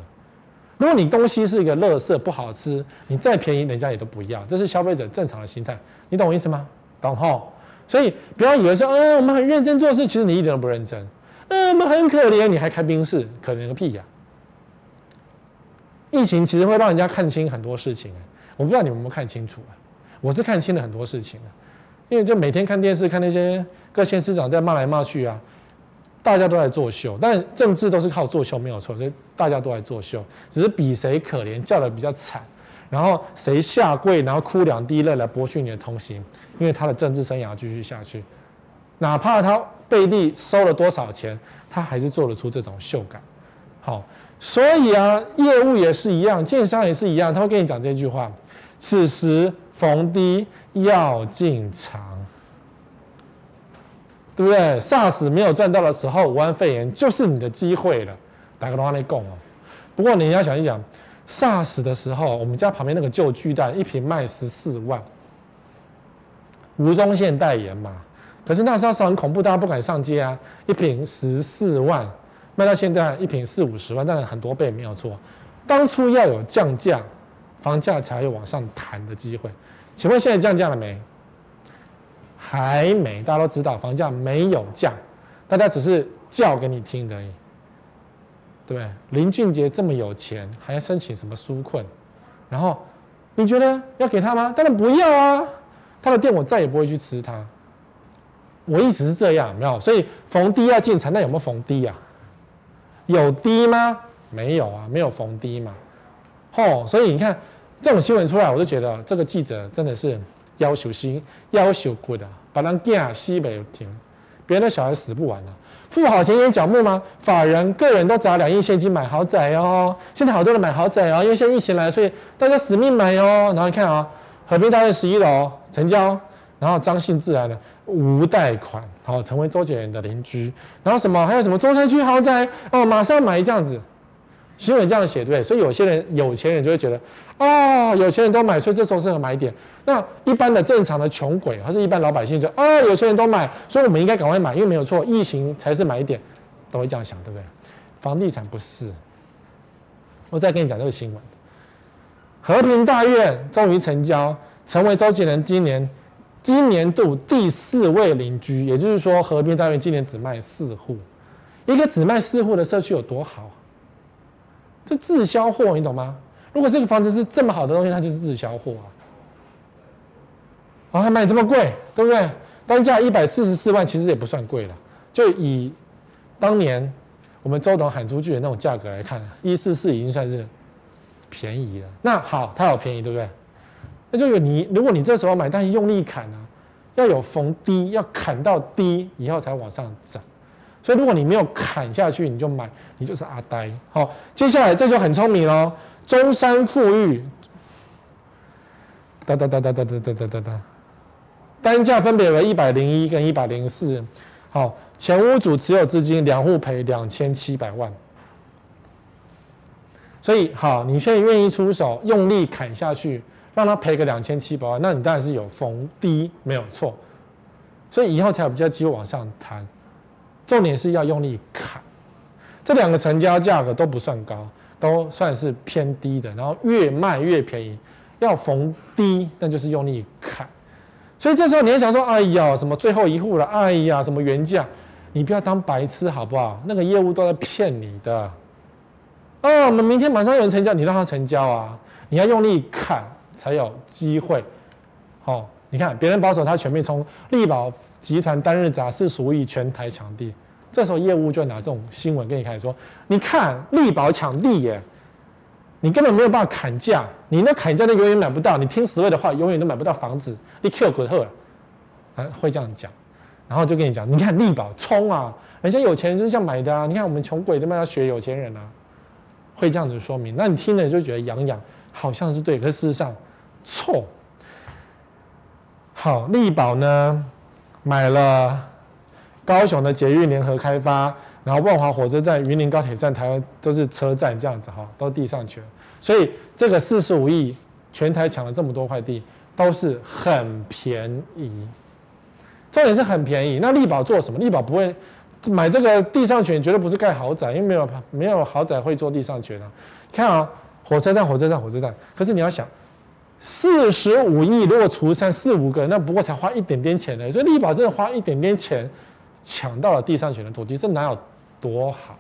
如果你东西是一个垃圾不好吃，你再便宜人家也都不要，这是消费者正常的心态。你懂我意思吗？懂吼？所以不要以为说，嗯，我们很认真做事，其实你一点都不认真。嗯，我们很可怜，你还开宾士，可怜个屁呀！疫情其实会让人家看清很多事情，我不知道你们有没有看清楚啊？我是看清了很多事情啊，因为就每天看电视，看那些各县市长在骂来骂去啊。大家都在作秀，但政治都是靠作秀没有错，所以大家都在作秀，只是比谁可怜，叫得比较惨，然后谁下跪，然后哭两滴泪来博取你的同情，因为他的政治生涯继续下去，哪怕他背地收了多少钱，他还是做得出这种秀感。好，所以啊，业务也是一样，建商也是一样，他会跟你讲这句话：此时逢低要进场。对不对？SARS 没有赚到的时候，武汉肺炎就是你的机会了。打个电话来讲哦。不过你要想一想，SARS 的时候，我们家旁边那个旧巨蛋一瓶卖十四万，吴宗宪代言嘛。可是那时候是很恐怖，大家不敢上街啊。一瓶十四万，卖到现在一瓶四五十万，当然很多倍没有错。当初要有降价，房价才有往上弹的机会。请问现在降价了没？还没，大家都知道房价没有降，大家只是叫给你听而已。对，林俊杰这么有钱，还要申请什么纾困？然后你觉得要给他吗？当然不要啊！他的店我再也不会去吃他。我意思是这样，没有。所以逢低要进场，那有没有逢低啊？有低吗？没有啊，没有逢低嘛。吼，所以你看这种新闻出来，我就觉得这个记者真的是。要求新，要求贵的，把人惊死没有停，别人的小孩死不完了。付好钱淹脚目吗？法人个人都砸两亿现金买豪宅哦。现在好多人买豪宅哦，因为现在疫情来，所以大家死命买哦。然后你看啊、哦，和平大悦十一楼成交，然后张姓自然的无贷款，好成为周杰伦的邻居。然后什么还有什么中山区豪宅哦，马上买这样子。新闻这样写对？所以有些人有钱人就会觉得，哦，有钱人都买，所以这时候是个买点。那一般的正常的穷鬼，还是一般老百姓就，哦，有些人都买，所以我们应该赶快买，因为没有错，疫情才是买点，都会这样想，对不对？房地产不是。我再跟你讲这个新闻，和平大院终于成交，成为周杰伦今年今年度第四位邻居。也就是说，和平大院今年只卖四户，一个只卖四户的社区有多好？这滞销货，你懂吗？如果这个房子是这么好的东西，它就是滞销货啊。啊还卖这么贵，对不对？单价一百四十四万，其实也不算贵了。就以当年我们周董喊出去的那种价格来看，一四四已经算是。便宜了，那好，它好便宜，对不对？那就有你，如果你这时候买，但是用力砍啊，要有逢低，要砍到低以后才往上涨。所以如果你没有砍下去，你就买，你就是阿呆。好，接下来这就很聪明喽。中山富裕，哒哒哒哒哒哒哒哒哒，单价分别为一百零一跟一百零四。好，前屋主持有资金两户赔两千七百万。所以好，你现在愿意出手，用力砍下去，让他赔个两千七百万，那你当然是有逢低，没有错。所以以后才有比较机会往上弹。重点是要用力砍，这两个成交价格都不算高，都算是偏低的。然后越卖越便宜，要逢低，那就是用力砍。所以这时候你要想说，哎呀，什么最后一户了，哎呀，什么原价，你不要当白痴好不好？那个业务都在骗你的。哦，我们明天马上有人成交，你让他成交啊！你要用力砍才有机会。好、哦，你看别人保守，他全面冲，力宝集团单日砸四十五亿，全台抢地。这时候业务就拿这种新闻跟你开始说：你看力宝抢地耶，你根本没有办法砍价，你那砍价的永远买不到，你听十位的话永远都买不到房子，你 Q 滚鹤了，啊会这样讲，然后就跟你讲，你看力宝冲啊，人家有钱人就是这样买的啊，你看我们穷鬼他妈要学有钱人啊。会这样子说明，那你听了就觉得痒痒，好像是对，可是事实上错。好，力宝呢买了高雄的捷运联合开发，然后万华火车站、云林高铁站、台湾都是车站这样子哈，都地上权，所以这个四十五亿全台抢了这么多块地，都是很便宜，重点是很便宜。那力宝做什么？力宝不会。买这个地上权绝对不是盖豪宅，因为没有没有豪宅会做地上权啊。看啊，火车站、火车站、火车站。可是你要想，四十五亿如果除三四五个，那不过才花一点点钱呢。所以力宝真的花一点点钱抢到了地上权的土地，这哪有多好？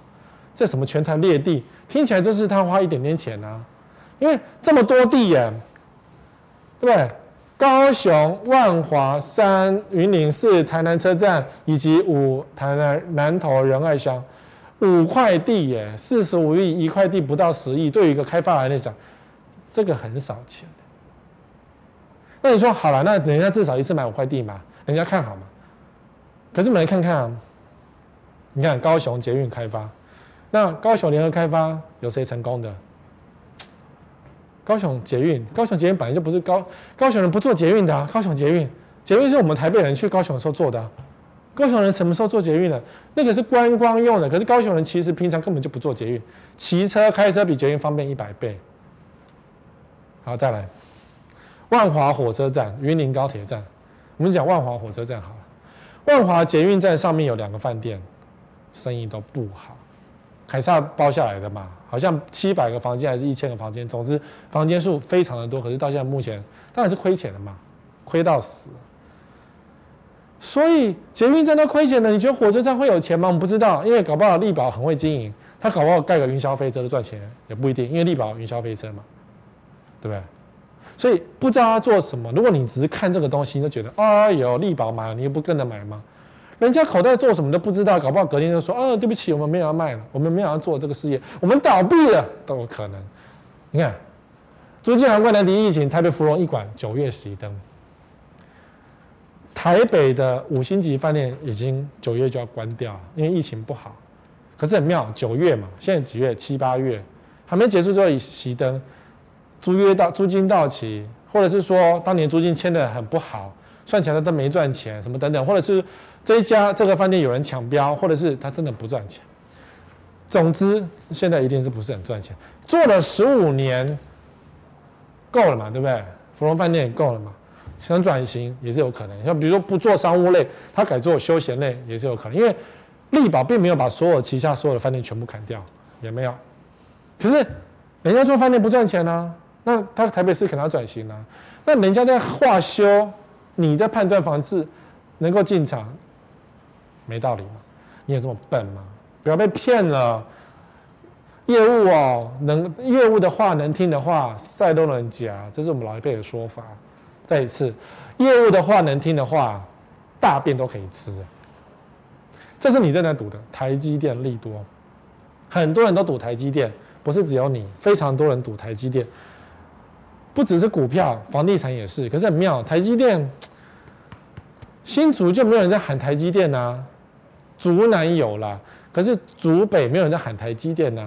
这什么全台劣地？听起来就是他花一点点钱啊，因为这么多地耶，对不对？高雄、万华、三、云林、四、台南车站以及五台南南投仁爱乡五块地耶，四十五亿一块地不到十亿，对于一个开发来讲，这个很少钱。那你说好了，那人家至少一次买五块地嘛，人家看好嘛？可是我们来看看啊，你看高雄捷运开发，那高雄联合开发有谁成功的？高雄捷运，高雄捷运本来就不是高高雄人不坐捷运的啊。高雄捷运，捷运是我们台北人去高雄的时候坐的啊。高雄人什么时候坐捷运的？那个是观光用的。可是高雄人其实平常根本就不坐捷运，骑车、开车比捷运方便一百倍。好，再来，万华火车站、云林高铁站，我们讲万华火车站好了。万华捷运站上面有两个饭店，生意都不好。凯撒包下来的嘛，好像七百个房间还是一千个房间，总之房间数非常的多。可是到现在目前当然是亏钱的嘛，亏到死。所以捷运站都亏钱了，你觉得火车站会有钱吗？我们不知道，因为搞不好力宝很会经营，他搞不好盖个云霄飞车都赚钱也不一定，因为力宝云霄飞车嘛，对不对？所以不知道他做什么。如果你只是看这个东西就觉得，哎呦，力宝买了，你又不跟着买吗？人家口袋做什么都不知道，搞不好隔天就说：“啊，对不起，我们没有要卖了，我们没有要做这个事业，我们倒闭了都有可能。”你看，租金还贵难敌疫情，台北芙蓉一馆九月熄灯。台北的五星级饭店已经九月就要关掉，因为疫情不好。可是很妙，九月嘛，现在几月？七八月还没结束就要熄灯，租约到租金到期，或者是说当年租金签得很不好，算起来都没赚钱，什么等等，或者是。这一家这个饭店有人抢标，或者是他真的不赚钱。总之，现在一定是不是很赚钱。做了十五年，够了嘛？对不对？芙蓉饭店也够了嘛？想转型也是有可能。像比如说不做商务类，他改做休闲类也是有可能。因为力宝并没有把所有旗下所有的饭店全部砍掉，也没有。可是人家做饭店不赚钱啊，那他台北市可能要转型了，那人家在化修，你在判断房子能够进场，没道理吗？你有这么笨吗？不要被骗了。业务哦，能业务的话，能听的话，赛都能夹，这是我们老一辈的说法。再一次，业务的话，能听的话，大便都可以吃。这是你正在赌的台积电利多，很多人都赌台积电，不是只有你，非常多人赌台积电，不只是股票，房地产也是。可是很妙，台积电新竹就没有人在喊台积电呐、竹南有啦，可是竹北没有人在喊台积电呐、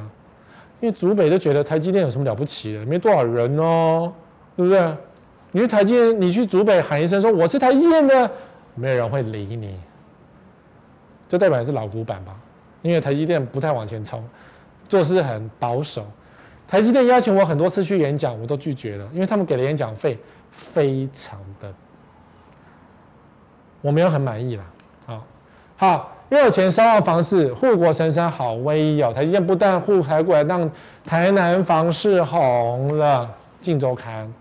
因为竹北都觉得台积电有什么了不起的，没多少人哦，对不对？你去台积电，你去竹北喊一声说我是台积电的，没有人会理你，就代表是老古板吧？因为台积电不太往前冲，做事很保守。台积电邀请我很多次去演讲，我都拒绝了，因为他们给的演讲费非常的，我没有很满意啦。好，好。热钱烧旺房市，护国神山好威哦！台积电不但护台过来，让台南房市红了。镜周刊，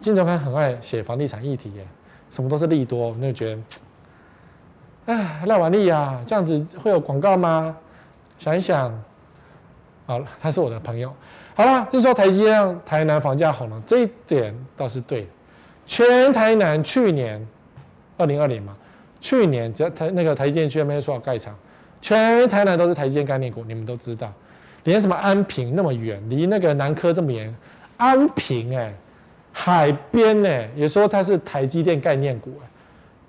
镜周刊很爱写房地产议题耶，什么都是利多，你就觉得，哎，赖婉丽啊，这样子会有广告吗？想一想，好了，他是我的朋友。好了，就是说台积电让台南房价红了，这一点倒是对。全台南去年二零二零嘛。去年只要台那个台积电居然没有说要盖厂，全台南都是台积电概念股，你们都知道，连什么安平那么远，离那个南科这么远，安平哎、海边哎、也说它是台积电概念股哎、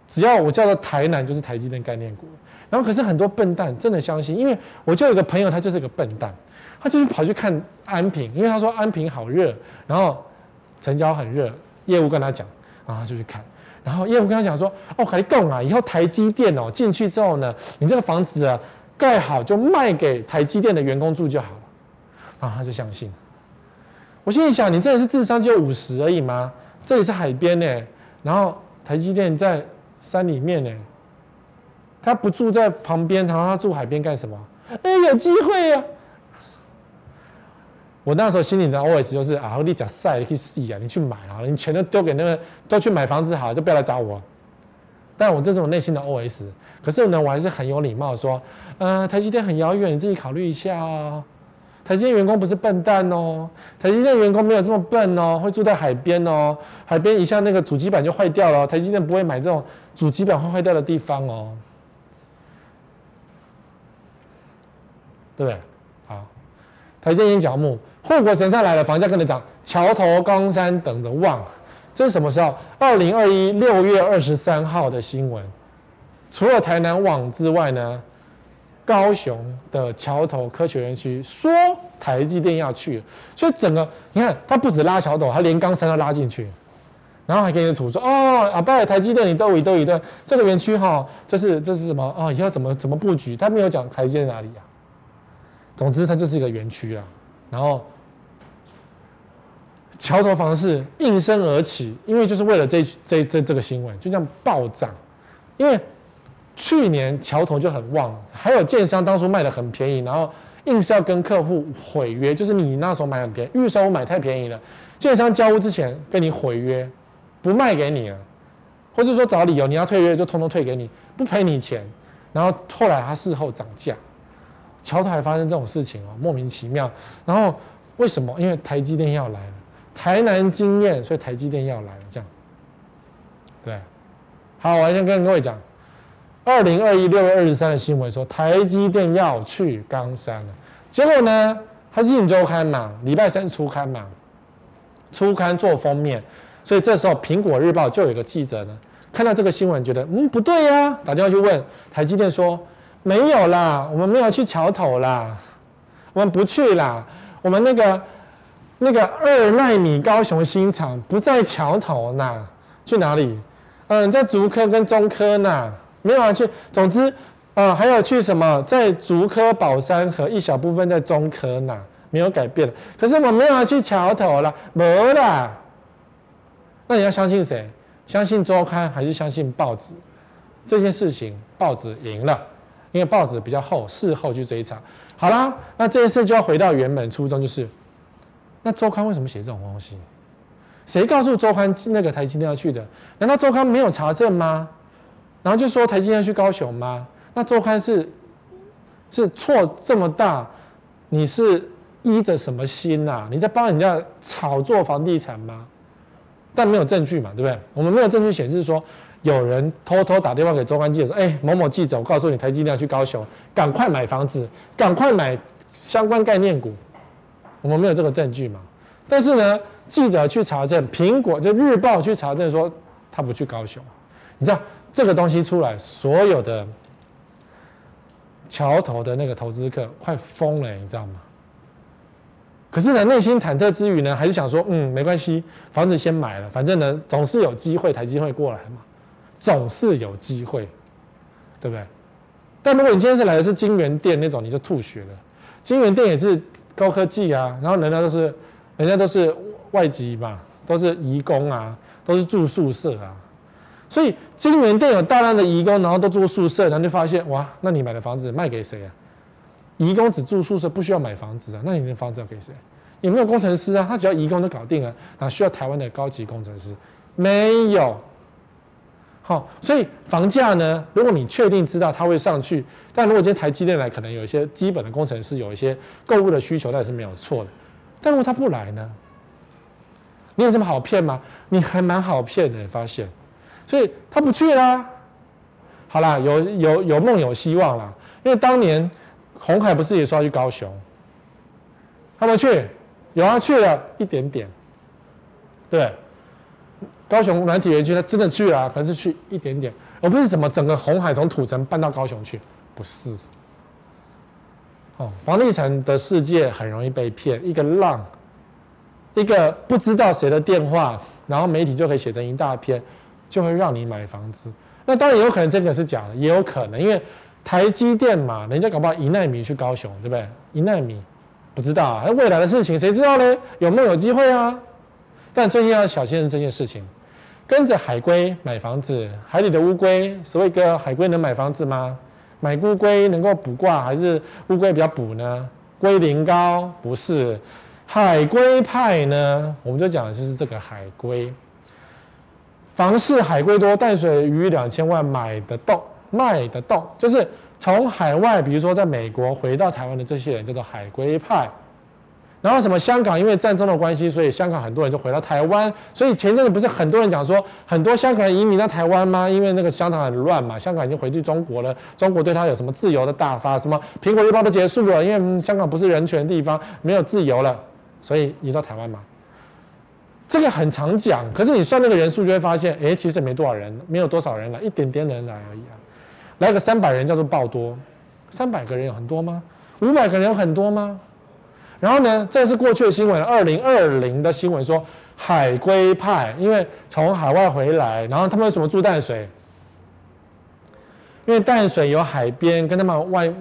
只要我叫做台南就是台积电概念股，然后可是很多笨蛋真的相信，因为我就有个朋友他就是个笨蛋，他就是跑去看安平，因为他说安平好热，然后成交很热，业务跟他讲，然后他就去看。然后业务跟他讲说：“哦，还动啊！以后台积电哦进去之后呢，你这个房子啊盖好就卖给台积电的员工住就好了。”然后他就相信。我心里想：你真的是智商只有五十而已吗？这里是海边呢，然后台积电在山里面呢，他不住在旁边，然后他住海边干什么？哎，有机会啊！我那时候心里的 OS 就是啊，你讲晒，你去试啊，你去买啊，你钱都丢给那个，都去买房子好了，就不要来找我。但我这是我内心的 OS。可是呢，我还是很有礼貌说，呃，台积电很遥远，你自己考虑一下哦。台积电员工不是笨蛋哦，台积电员工没有这么笨哦，会住在海边哦，海边一下那个主机板就坏掉了，台积电不会买这种主机板会坏掉的地方哦，对不对？好，台积电角木。护国神山来了，房价跟着涨，桥头冈山等着望。这是什么时候？二零二一六月二十三号的新闻。除了台南旺之外呢，高雄的桥头科学园区说台积电要去，所以整个你看，它不止拉桥头，它连冈山都拉进去，然后还给你图说哦，阿拜台积电你都一都一对，这个园区哈，这是这是什么哦，以后怎么怎么布局？他没有讲台积电哪里、啊？总之，它就是一个园区啊。然后，桥头房市应声而起，因为就是为了这这这这个新闻，就这样暴涨。因为去年桥头就很旺，还有建商当初卖的很便宜，然后硬是要跟客户毁约，就是你那时候买很便宜，预售屋买太便宜了，建商交屋之前跟你毁约，不卖给你了，或者说找理由你要退约就通通退给你，不赔你钱。然后后来他事后涨价。桥头还发生这种事情哦，莫名其妙。然后为什么？因为台积电要来了，台南经验，所以台积电要来了，这样。对，好，我先跟各位讲，二零二一六月二十三的新闻说台积电要去冈山了。结果呢，它是镜周刊嘛，礼拜三出刊嘛，出刊做封面，所以这时候苹果日报就有一个记者呢，看到这个新闻，觉得嗯不对呀、打电话去问台积电说。没有啦，我们没有去桥头啦，我们不去啦。我们那个那个二奈米高雄新厂不在桥头呢，去哪里？嗯，在竹科跟中科呢，没有去。总之，啊，还有去什么？在竹科宝山和一小部分在中科呢，没有改变。可是我没有去桥头了，没了。那你要相信谁？相信周刊还是相信报纸？这件事情报纸赢了。因为报纸比较厚，事后去追查。好啦，那这件事就要回到原本初衷，就是那周刊为什么写这种东西？谁告诉周刊那个台积电要去的？难道周刊没有查证吗？然后就说台积电要去高雄吗？那周刊是是错这么大？你是依着什么心呐、啊？你在帮人家炒作房地产吗？但没有证据嘛，对不对？我们没有证据显示说有人偷偷打电话给周刊记者说：“哎，某某记者，我告诉你，台积电要去高雄，赶快买房子，赶快买相关概念股。”我们没有这个证据嘛？但是呢，记者去查证，苹果就日报去查证说他不去高雄。你知道这个东西出来，所有的桥头的那个投资客快疯了，你知道吗？可是呢，内心忐忑之余呢，还是想说，嗯，没关系，房子先买了，反正呢，总是有机会，台积会过来嘛，总是有机会，对不对？但如果你今天是来的是金源店那种，你就吐血了。金源店也是高科技啊，然后人家都是，人家都是外籍嘛，都是移工啊，都是住宿舍啊，所以晶圆店有大量的移工，然后都住宿舍，然后就发现，哇，那你买的房子卖给谁啊？移工只住宿舍，不需要买房子啊？那你的房子要给谁？有没有工程师啊？他只要移工都搞定了，哪需要台湾的高级工程师？没有。好，所以房价呢？如果你确定知道它会上去，但如果今天台积电来，可能有一些基本的工程师有一些购物的需求，那也是没有错的。但如果他不来呢？你有这么好骗吗？你还蛮好骗的，发现。所以他不去啦。好啦，有有有梦有希望啦，因为当年。红海不是也说要去高雄？他们去，有啊，去了一点点。对，高雄软体园区他真的去了，可是去一点点，而不是什么整个红海从土城搬到高雄去，不是。哦，房地产的世界很容易被骗，一个浪，一个不知道谁的电话，然后媒体就可以写成一大篇，就会让你买房子。那当然也有可能这个是假的，也有可能因为。台积电嘛，人家搞不好一奈米去高雄，对不对？一奈米不知道啊，未来的事情谁知道呢？有没有机会啊？但最近要小心的是这件事情，跟着海龟买房子，海里的乌龟，所谓的海龟能买房子吗？买乌龟能够卜卦，还是乌龟比较补呢？龟苓膏不是，海龟派呢？我们就讲的就是这个海龟，房市海龟多，淡水鱼两千万买得动。卖得动，就是从海外，比如说在美国回到台湾的这些人叫做海龟派。然后什么香港因为战争的关系，所以香港很多人就回到台湾。所以前阵子不是很多人讲说，很多香港人移民到台湾吗？因为那个香港很乱嘛，香港已经回去中国了，中国对他有什么自由的大发，什么苹果日报都结束了，因为香港不是人权的地方，没有自由了，所以移到台湾嘛。这个很常讲，可是你算那个人数就会发现，哎，其实没多少人，没有多少人来，一点点人来而已啊。来个三百人叫做爆多，三百个人有很多吗？五百个人有很多吗？然后呢，这是过去的新闻，二零二零的新闻说海归派，因为从海外回来，然后他们为什么住淡水？因为淡水有海边，跟他们外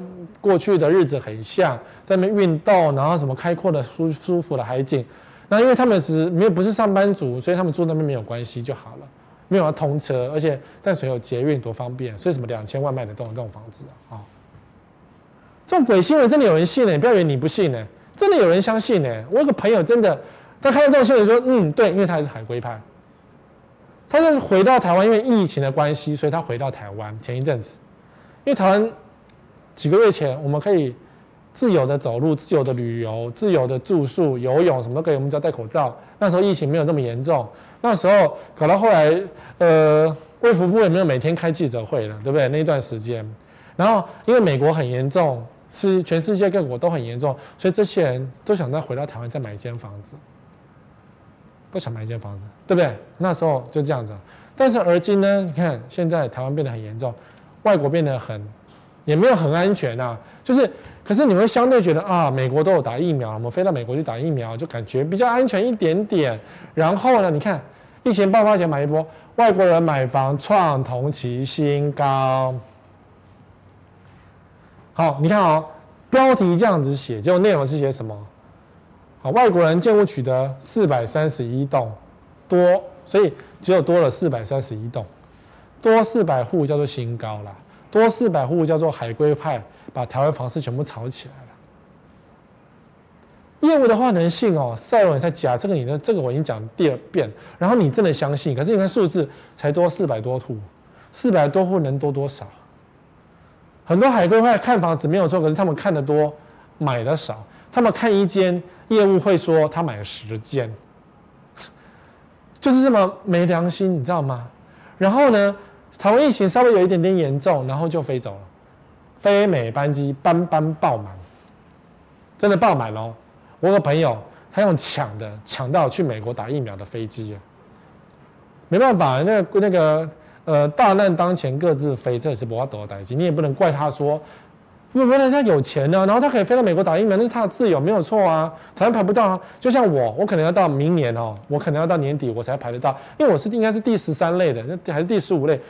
过去的日子很像，在那边运动，然后什么开阔的舒舒服的海景。那因为他们是没有不是上班族，所以他们住那边没有关系就好了。没有要通车，而且淡水有捷运，多方便，所以什么两千万卖得动这种房子啊？哦，这种鬼新闻真的有人信呢？不要以为你不信呢，真的有人相信呢。我有个朋友真的，他看到这种新闻说，嗯，对，因为他也是海归派，他是回到台湾，因为疫情的关系，所以他回到台湾前一阵子，因为台湾几个月前我们可以自由的走路、自由的旅游、自由的住宿、游泳，什么都可以，我们只要戴口罩。那时候疫情没有这么严重。那时候搞到后来，呃，卫福部也没有每天开记者会了，对不对？那段时间，然后因为美国很严重，是全世界各国都很严重，所以这些人都想再回到台湾再买一间房子，都想买一间房子，对不对？那时候就这样子。但是而今呢，你看现在台湾变得很严重，外国变得很，也没有很安全呐，就是。可是你会相对觉得啊，美国都有打疫苗，我们飞到美国去打疫苗，就感觉比较安全一点点。然后呢，你看疫情爆发前买一波，外国人买房创同期新高。好，你看哦，标题这样子写，结果内容是写什么？好，外国人建物取得四百三十一栋多，所以只有多了四百三十一栋，多四百户叫做新高啦，多四百户叫做海归派。把台湾房市全部炒起来了，业务的话能信哦，赛文在假这个你的这个我已经讲第二遍，然后你真的相信，可是你看数字才多四百多户，四百多户能多多少？很多海归会看房子没有错，可是他们看得多，买的少。他们看一间业务会说他买了十间，就是这么没良心，你知道吗？然后呢，台湾疫情稍微有一点点严重，然后就飞走了，飞美班机班班爆满，真的爆满哦。我有个朋友，他用抢的抢到去美国打疫苗的飞机啊，没办法，那个那个呃大难当前各自飞，这也是不法多的代志，你也不能怪他说，因为人家有钱呢、然后他可以飞到美国打疫苗，那是他的自由，没有错啊。台湾排不到啊，就像我，我可能要到明年哦，我可能要到年底我才排得到，因为我是应该是第十三类的，那还是第十五类，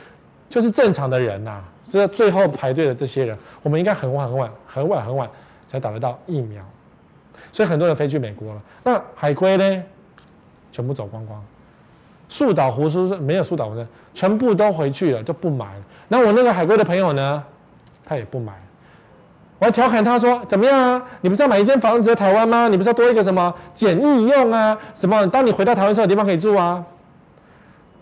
就是正常的人呐、啊，就是最后排队的这些人，我们应该很晚很晚很晚很晚才打得到疫苗。所以很多人飞去美国了，那海归呢？全部走光光，树倒猢猻没有树倒猢猻，全部都回去了，就不买了。那我那个海归的朋友呢？他也不买。我还调侃他说：“怎么样啊？你不是要买一间房子在台湾吗？你不是要多一个什么简易用啊？怎么？当你回到台湾时候，有地方可以住啊？”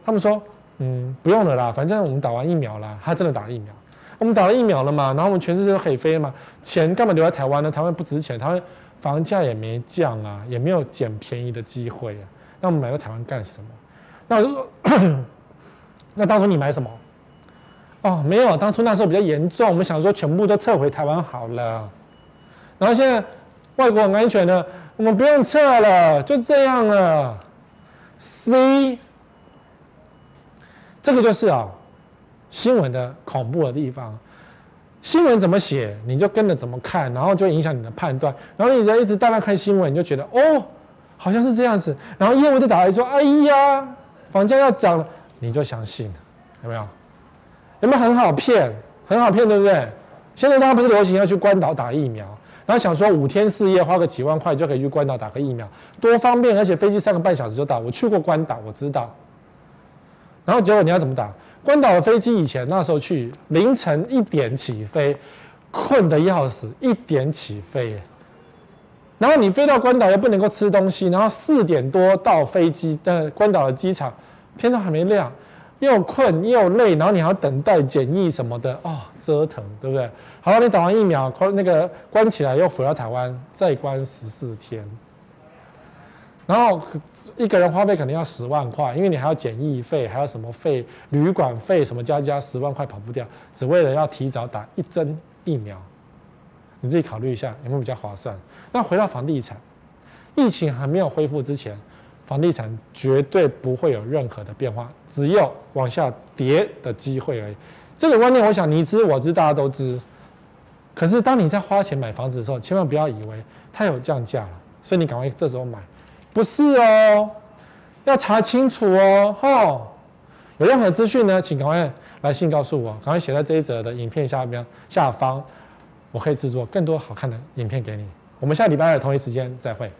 他们说：“嗯，不用了啦，反正我们打完疫苗了。他真的打了疫苗，我们打了疫苗了嘛？然后我们全世界都可以飞了嘛？钱干嘛留在台湾呢？台湾不值钱，台湾。”房价也没降啊，也没有捡便宜的机会啊。那我们买到台湾干什么？那如果那当初你买什么？哦，没有，当初那时候比较严重，我们想说全部都撤回台湾好了。然后现在外国很安全的，我们不用撤了，就这样了。C，这个就是啊，新闻的恐怖的地方。新闻怎么写，你就跟着怎么看，然后就影响你的判断。然后你只要一直大量看新闻，你就觉得哦，好像是这样子。然后业务就打来说：“哎呀，房价要涨了。”你就相信了，有没有？有没有很好骗？很好骗，对不对？现在大家不是流行要去关岛打疫苗，然后想说五天四夜花个几万块就可以去关岛打个疫苗，多方便，而且飞机三个半小时就到。我去过关岛，我知道。然后结果你要怎么打？关岛的飞机以前那时候去凌晨一点起飞，困得要死，一点起飞，然后你飞到关岛又不能够吃东西，然后四点多到飞机的关岛的机场，天都还没亮，又困又累，然后你还要等待检疫什么的，哦，折腾，对不对？好，你打完疫苗，关那个关起来又回到台湾，再关十四天，然后。一个人花费肯定要十万块，因为你还要检疫费，还要什么费、旅馆费什么加加十万块跑不掉，只为了要提早打一针疫苗。你自己考虑一下有没有比较划算？那回到房地产，疫情还没有恢复之前，房地产绝对不会有任何的变化，只有往下跌的机会而已。这个观念，我想你知我知，大家都知。可是当你在花钱买房子的时候，千万不要以为它有降价了，所以你赶快这时候买。不是哦，要查清楚哦，吼！有任何资讯呢，请赶快来信告诉我，赶快写在这一则的影片下面下方，我可以制作更多好看的影片给你。我们下礼拜二同一时间再会。